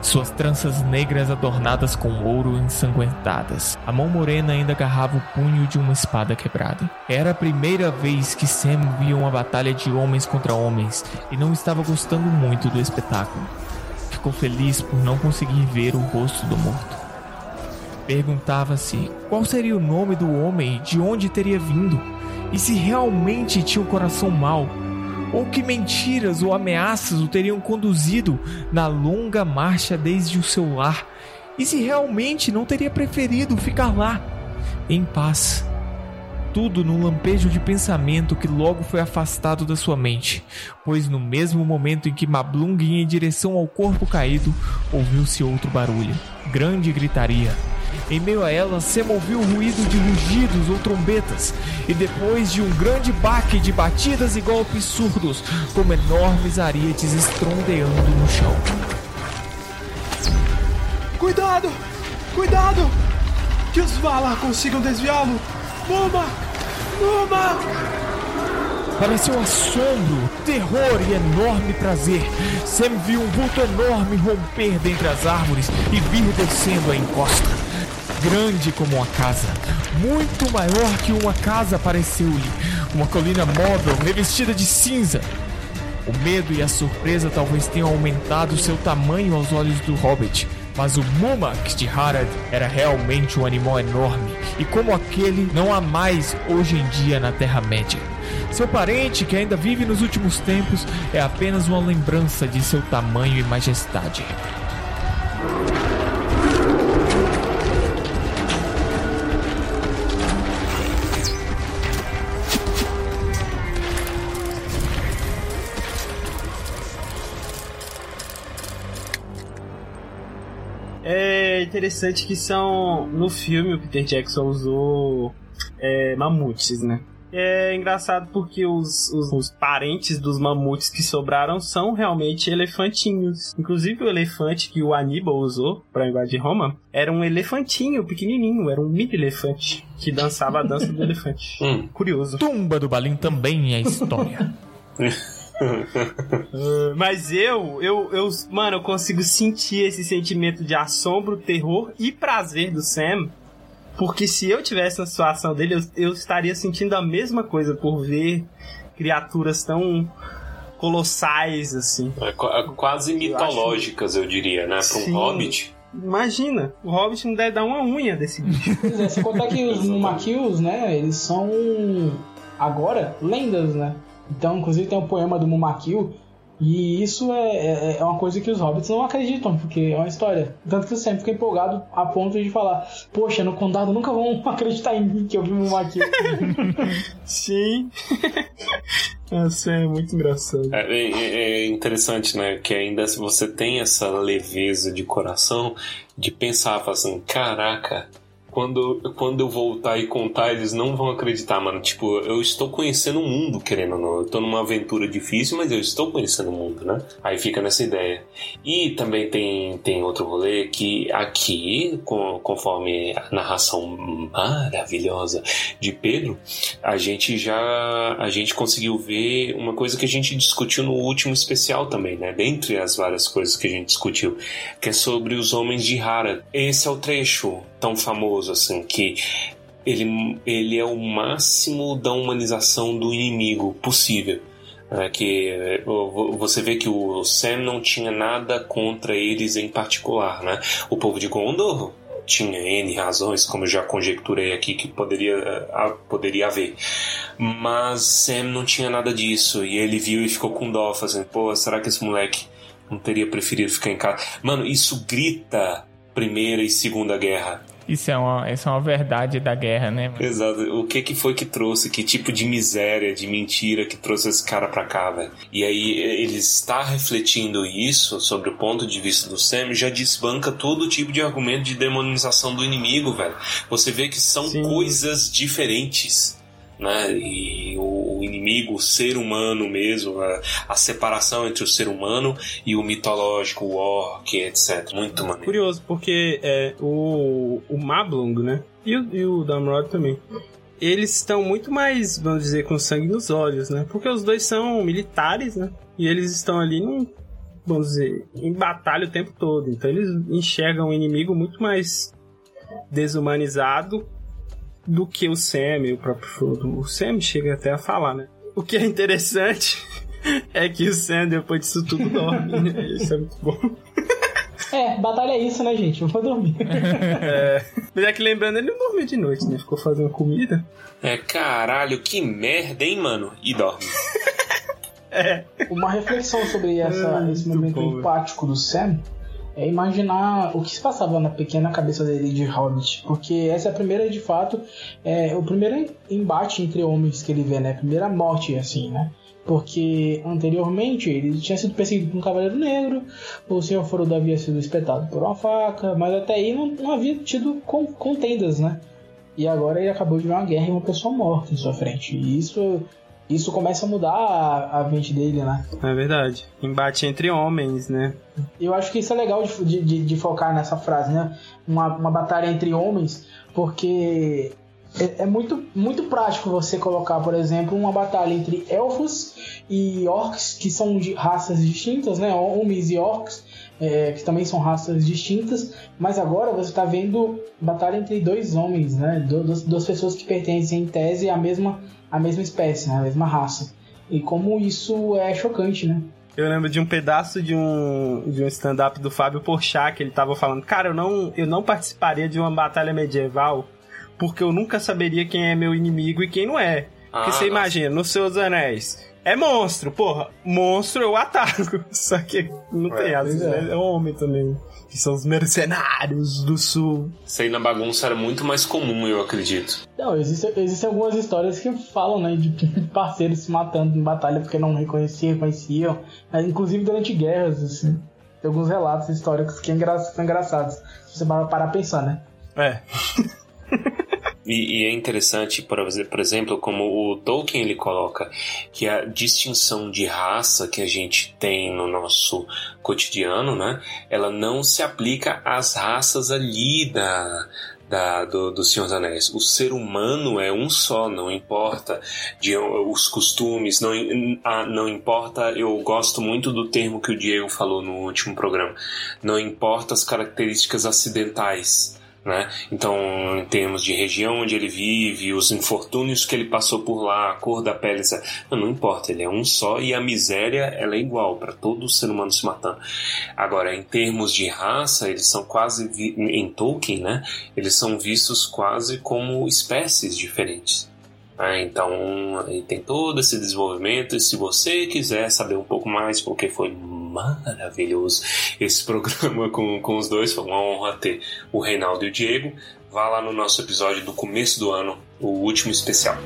Suas tranças negras adornadas com ouro ensanguentadas. A mão morena ainda agarrava o punho de uma espada quebrada. Era a primeira vez que Sam via uma batalha de homens contra homens e não estava gostando muito do espetáculo ficou feliz por não conseguir ver o rosto do morto. Perguntava-se qual seria o nome do homem de onde teria vindo, e se realmente tinha o um coração mau, ou que mentiras ou ameaças o teriam conduzido na longa marcha desde o seu lar, e se realmente não teria preferido ficar lá, em paz tudo num lampejo de pensamento que logo foi afastado da sua mente, pois no mesmo momento em que Mablung ia em direção ao corpo caído, ouviu-se outro barulho, grande gritaria. Em meio a ela, Sem ouviu o ruído de rugidos ou trombetas, e depois de um grande baque de batidas e golpes surdos, como enormes arietes estrondeando no chão. Cuidado! Cuidado! Que os Valar consigam desviá-lo! Moma! Numa! Pareceu assombro, terror e enorme prazer. Sam viu um vulto enorme romper dentre as árvores e vir descendo a encosta. Grande como uma casa, muito maior que uma casa pareceu-lhe. Uma colina móvel revestida de cinza. O medo e a surpresa talvez tenham aumentado seu tamanho aos olhos do hobbit, mas o Mumak de Harad era realmente um animal enorme, e como aquele não há mais hoje em dia na Terra-média. Seu parente, que ainda vive nos últimos tempos, é apenas uma lembrança de seu tamanho e majestade. Interessante que são. No filme, o Peter Jackson usou é, mamutes, né? É engraçado porque os, os, os, parentes dos mamutes que sobraram são realmente elefantinhos. Inclusive o elefante que o Aníbal usou para invadir Roma era um elefantinho pequenininho, era um mini elefante que dançava a dança do elefante. Hum. Curioso. Tumba do Balim também é história. Mas eu, eu, eu, mano, eu consigo sentir esse sentimento de assombro, terror e prazer do Sam. Porque se eu tivesse na situação dele, eu, eu estaria sentindo a mesma coisa por ver criaturas tão colossais assim. É, é quase mitológicas, eu, eu diria, né? Para um hobbit. Imagina, o Hobbit não deve dar uma unha desse bicho. Pois é, se contar que os Mumakils, né, eles são agora lendas, né? Então, inclusive, tem um poema do Mumakil. E isso é, é, é, uma coisa que os hobbits não acreditam, porque é uma história. Tanto que eu sempre fico empolgado a ponto de falar: Poxa, no condado nunca vão acreditar em mim que eu vi o Mumakil. Sim. Nossa, é muito engraçado. É, é, é, interessante, né? Que ainda se você tem essa leveza de coração de pensar, assim, caraca, quando, quando eu voltar e contar, eles não vão acreditar, mano. Tipo, eu estou conhecendo o mundo, querendo ou não. Eu tô numa aventura difícil, mas eu estou conhecendo o mundo, né? Aí fica nessa ideia. E também tem, tem outro rolê que aqui, com, conforme a narração maravilhosa de Pedro, a gente já a gente conseguiu ver uma coisa que a gente discutiu no último especial também, né? Dentre as várias coisas que a gente discutiu, que é sobre os homens de Hara. Esse é o trecho tão famoso assim que ele, ele é o máximo da humanização do inimigo possível. É que você vê que o Sam não tinha nada contra eles em particular, né? O povo de Gondor tinha N razões, como eu já conjecturei aqui que poderia, poderia haver. Mas Sam não tinha nada disso e ele viu e ficou com dó, fazendo, pô, será que esse moleque não teria preferido ficar em casa? Mano, isso grita Primeira e Segunda Guerra. Isso é uma, isso é uma verdade da guerra, né? Mano? Exato. O que que foi que trouxe? Que tipo de miséria, de mentira que trouxe esse cara pra cá, velho? E aí ele está refletindo isso sobre o ponto de vista do Sam já desbanca todo tipo de argumento de demonização do inimigo, velho. Você vê que são Sim. coisas diferentes né? E o, inimigo, o ser humano mesmo, a, a, separação entre o ser humano e o mitológico, o orc, etc. Muito maneiro. Curioso, porque é, o, o Mablung, né? E o, e o Damrod também. Eles estão muito mais, vamos dizer, com sangue nos olhos, né? Porque os dois são militares, né? E eles estão ali num, vamos dizer, em batalha o tempo todo. Então eles enxergam o inimigo muito mais desumanizado do que o Sam e o próprio Frodo. O Sam chega até a falar, né? O que é interessante é que o Sam, depois disso tudo, dorme, né? Isso é muito bom. É, batalha é isso, né, gente? Eu vou dormir. é. Mas é que lembrando, ele não dormiu de noite, né? Ficou fazendo comida. É, caralho, que merda, hein, mano? E dorme. é. Uma reflexão sobre essa, é, esse momento bom, empático do Sam é imaginar o que se passava na pequena cabeça dele de Hobbit, porque essa é a primeira, de fato, é o primeiro embate entre homens que ele vê, né? A primeira morte, assim, né? Porque anteriormente ele tinha sido perseguido por um cavaleiro negro, o senhor Frodo havia sido espetado por uma faca, mas até aí não, não havia tido contendas, né? E agora ele acabou de ver uma guerra e uma pessoa morta em sua frente. E isso isso começa a mudar a, a mente dele, né? É verdade. Embate entre homens, né? Eu acho que isso é legal de, de, de focar nessa frase, né? Uma, uma batalha entre homens, porque é, é, muito, muito prático você colocar, por exemplo, uma batalha entre elfos e orcs, que são de raças distintas, né? Homens e orcs, é, que também são raças distintas, mas agora você está vendo batalha entre dois homens, né? Duas, duas pessoas que pertencem, em tese, à mesma a mesma espécie, né? a mesma raça. E como isso é chocante, né? Eu lembro de um pedaço de um, de um stand-up do Fábio Porchat que ele tava falando, cara, eu não, eu não participaria de uma batalha medieval porque eu nunca saberia quem é meu inimigo e quem não é. Ah, porque você nossa. imagina, nos seus anéis, é monstro, porra, monstro eu ataco. Só que não é, tem, às vezes é. é homem também que são os mercenários do sul. Isso aí na bagunça era muito mais comum, eu acredito. Não, existem, existem algumas histórias que falam, né, de parceiros se matando em batalha porque não reconheciam, reconheciam, né, inclusive durante guerras, assim. Tem alguns relatos históricos que é são engraçados, se você parar pensar, né? É. E, e, é interessante, por, por exemplo, como o Tolkien ele coloca que a distinção de raça que a gente tem no nosso cotidiano, né, ela não se aplica às raças ali da, da, do, do Senhor dos Anéis. O ser humano é um só, não importa de, os costumes, não, não importa. Eu gosto muito do termo que o Diego falou no último programa. Não importa as características acidentais né? Então, em termos de região onde ele vive, os infortúnios que ele passou por lá, a cor da pele, não, importa, ele é um só e a miséria ela é igual para todo ser humano se matando. Agora, em termos de raça, eles são quase em Tolkien, né? Eles são vistos quase como espécies diferentes. Ah, então, tem todo esse desenvolvimento. E se você quiser saber um pouco mais, porque foi maravilhoso esse programa com, com os dois, foi uma honra ter o Reinaldo e o Diego. Vá lá no nosso episódio do começo do ano, o último especial.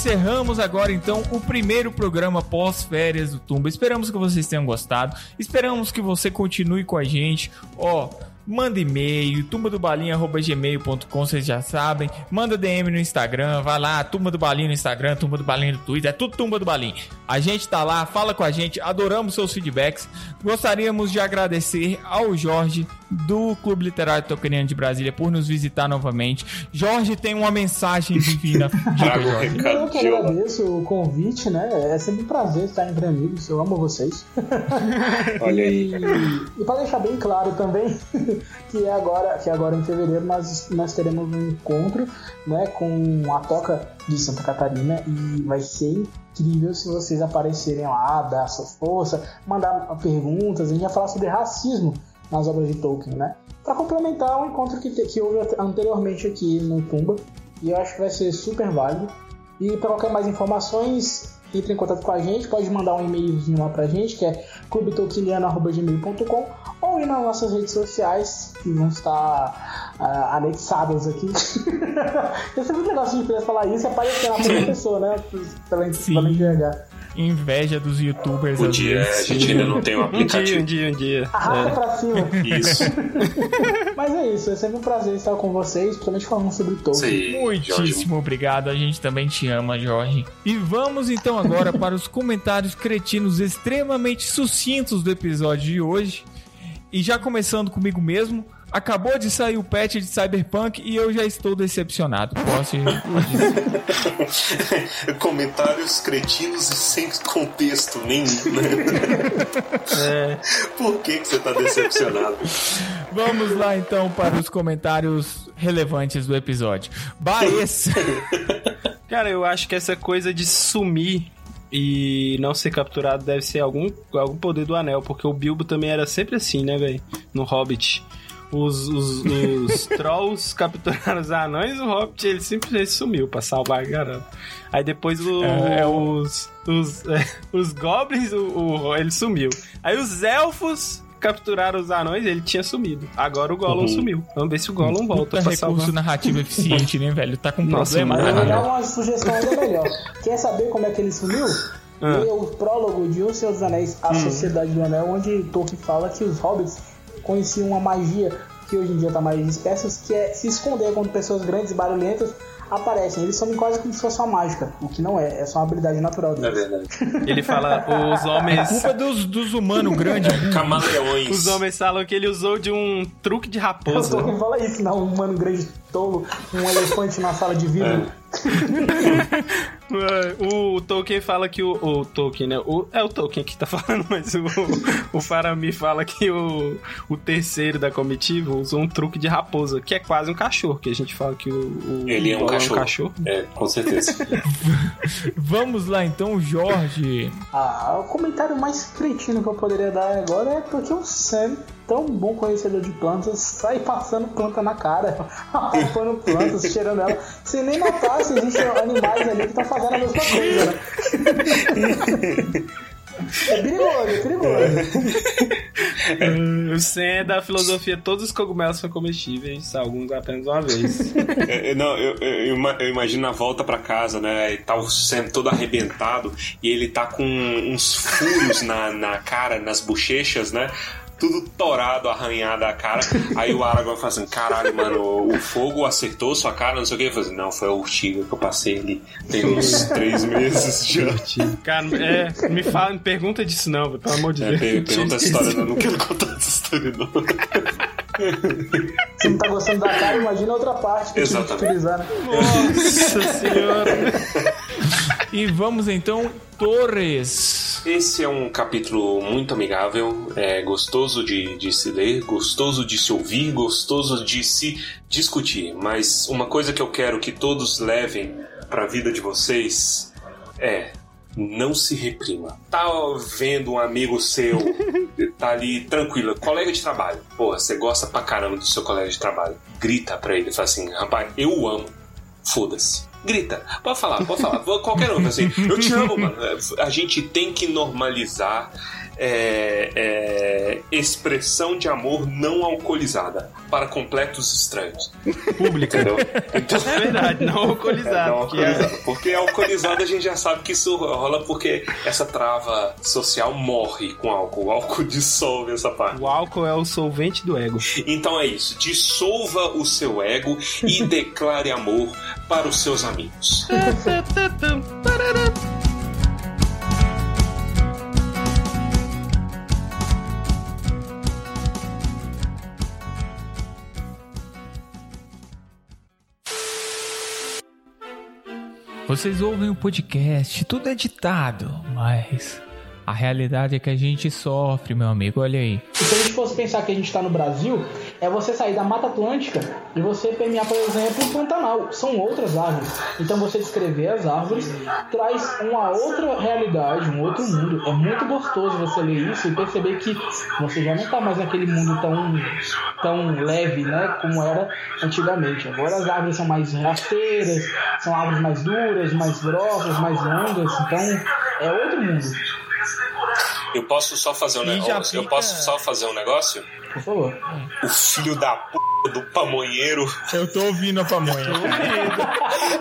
Encerramos agora então o primeiro programa pós-férias do Tumba. Esperamos que vocês tenham gostado. Esperamos que você continue com a gente. Ó, manda e-mail, turmadobalinha.gmail.com, vocês já sabem. Manda DM no Instagram, vai lá, Turma do Balinha no Instagram, Turma do Balinha no Twitter, é tudo Turma do Balinha. A gente tá lá, fala com a gente, adoramos seus feedbacks. Gostaríamos de agradecer ao Jorge do Clube Literário Tocaniano de Brasília por nos visitar novamente. Jorge tem uma mensagem divina. Diga, um Jorge. Eu que de agradeço o convite, né? É sempre um prazer estar entre amigos. Eu amo vocês. Olha e, aí. e para deixar bem claro também que é agora, que agora em fevereiro nós, nós teremos um encontro, né, com a Toca de Santa Catarina e vai ser incrível se vocês aparecerem lá, dar sua força, mandar perguntas. A gente vai falar sobre racismo nas obras de Tolkien, né? Para complementar o encontro que, te- que houve anteriormente aqui no Tumba. E eu acho que vai ser super válido. E para qualquer mais informações, entre em contato com a gente, pode mandar um e-mailzinho lá pra gente, que é clubetolkieniano.gmail.com ou ir nas nossas redes sociais, que vão estar ah, anexadas aqui. Eu sempre legal se a gente falar isso e aparecer na primeira pessoa, né? Pela, Sim. pela enxergar. Inveja dos youtubers. Podia, vezes. a gente ainda não tem um Um dia, aplicativo. um dia, um dia. Arrasta pra cima. Isso. Mas é isso, é sempre um prazer estar com vocês, principalmente falando sobre Tolkien. Sim, Jorge. Muitíssimo obrigado, a gente também te ama, Jorge. E vamos então agora para os comentários cretinos extremamente sucintos do episódio de hoje. E já começando comigo mesmo, acabou de sair o patch de Cyberpunk e eu já estou decepcionado. Posso. Comentários cretinos e sem contexto nenhum, né? Por que, que você tá decepcionado? Vamos lá então para os comentários relevantes do episódio. Baez. Cara, eu acho que essa coisa de sumir e não ser capturado deve ser algum, algum poder do anel, porque o Bilbo também era sempre assim, né, velho? No Hobbit. Os, os, os trolls capturaram os anões e o Hobbit ele simplesmente sumiu pra salvar a garota. Aí depois o- É, é os, os, é, os goblins, o, o- ele sumiu. Aí os elfos capturaram os anões ele tinha sumido. Agora o Gollum Uhum. sumiu. Vamos ver se o Gollum volta Puta pra recurso salvar. narrativo eficiente, né, velho? Tá com Nossa, problema. Eu vou dar uma sugestão ainda melhor. Quer saber como é que ele sumiu? Ah. Leia o prólogo de O Senhor dos Anéis, A Sociedade do Anel, onde Tolkien fala que os hobbits conheciam uma magia que hoje em dia tá mais dispersa, que é se esconder quando pessoas grandes e barulhentas aparecem. Eles somem quase como se fosse uma mágica, o que não é, é só uma habilidade natural É deles. verdade. Ele fala, os homens. Culpa dos, dos humanos grandes. Camaleões. Os homens falam que ele usou de um truque de raposa. Tolkien fala isso, não, um humano grande tolo, um elefante na sala de vidro. o Tolkien fala que o, o Tolkien, né? O, é o Tolkien que tá falando, mas o, o Faramir fala que o, o terceiro da comitiva usou um truque de raposa, que é quase um cachorro, que a gente fala que o, o Ele é um Gollum cachorro. É, com certeza. Vamos lá então, Jorge. Ah, o comentário mais cretino que eu poderia dar agora é porque o Sam, tão bom conhecedor de plantas, sai passando planta na cara, arrancando plantas, cheirando ela, sem nem notar se existem animais ali que estão fazendo a mesma coisa, né? É perigoso, é perigoso. O Sam é da filosofia todos os cogumelos são comestíveis, alguns apenas uma vez. É, é, não, eu, eu- eu ima- eu imagino a volta pra casa, né? E tá o Sam todo arrebentado e ele tá com uns furos na, na cara, nas bochechas, né? Tudo torado, arranhado a cara. Aí o Aragorn fala assim: caralho, mano, o fogo acertou sua cara, não sei o que. Ele fala assim: não, foi a urtiga que eu passei ali. Tem uns três meses já. Cara, é, me fala, me pergunta disso não, pelo amor de É, Deus. per- pergunta essa história, não, não quero contar essa história, não. Se não tá gostando da cara, imagina a outra parte que tive que Exatamente. utilizar, né? Nossa senhora. E vamos então, Torres. Esse é um capítulo muito amigável, é gostoso de, de se ler, gostoso de se ouvir, gostoso de se discutir. Mas uma coisa que eu quero que todos levem para a vida de vocês é não se reprima. Tá vendo um amigo seu, tá ali tranquilo, colega de trabalho. Porra, você gosta pra caramba do seu colega de trabalho. Grita pra ele, fala assim: rapaz, eu o amo. Foda-se. Grita. Pode falar, pode falar. Qualquer um, assim. Eu te amo, mano. A gente tem que normalizar é, é, expressão de amor não alcoolizada para completos estranhos. Pública. Entendeu? Então, É verdade, não alcoolizado. não que é- alcoolizada. Porque alcoolizada a gente já sabe que isso rola porque essa trava social morre com álcool. O álcool dissolve essa parte. O álcool é o solvente do ego. Então é isso. Dissolva o seu ego e declare amor para os seus amigos. Vocês ouvem o podcast, tudo é ditado, mas a realidade é que a gente sofre, meu amigo. Olha aí. Se a gente fosse pensar que a gente tá no Brasil, é você sair da Mata Atlântica e você permear, por exemplo, o Pantanal. São outras árvores. Então você descrever as árvores traz uma outra realidade, um outro mundo. É muito gostoso você ler isso e perceber que você já não tá mais naquele mundo tão, tão leve, né? Como era antigamente. Agora as árvores são mais rasteiras, são árvores mais duras, mais grossas, mais longas. Então é outro mundo. Eu posso só fazer um negócio? Eu posso só fazer um negócio? Por favor. O filho da p do pamonheiro. Eu tô ouvindo a pamonha.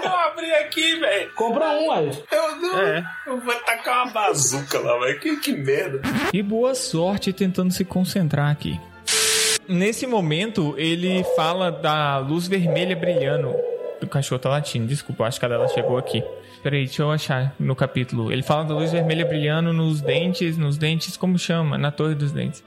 Eu abri aqui, velho. Compra um aí. Eu não. É. Eu vou tacar uma bazuca lá, velho. Que, que merda. E boa sorte tentando se concentrar aqui. Nesse momento, ele fala da luz vermelha brilhando. O cachorro tá latindo, desculpa, acho que a dela chegou aqui. Peraí, deixa eu achar no capítulo. Ele fala da luz vermelha brilhando nos dentes, nos dentes, como chama? Na torre dos dentes.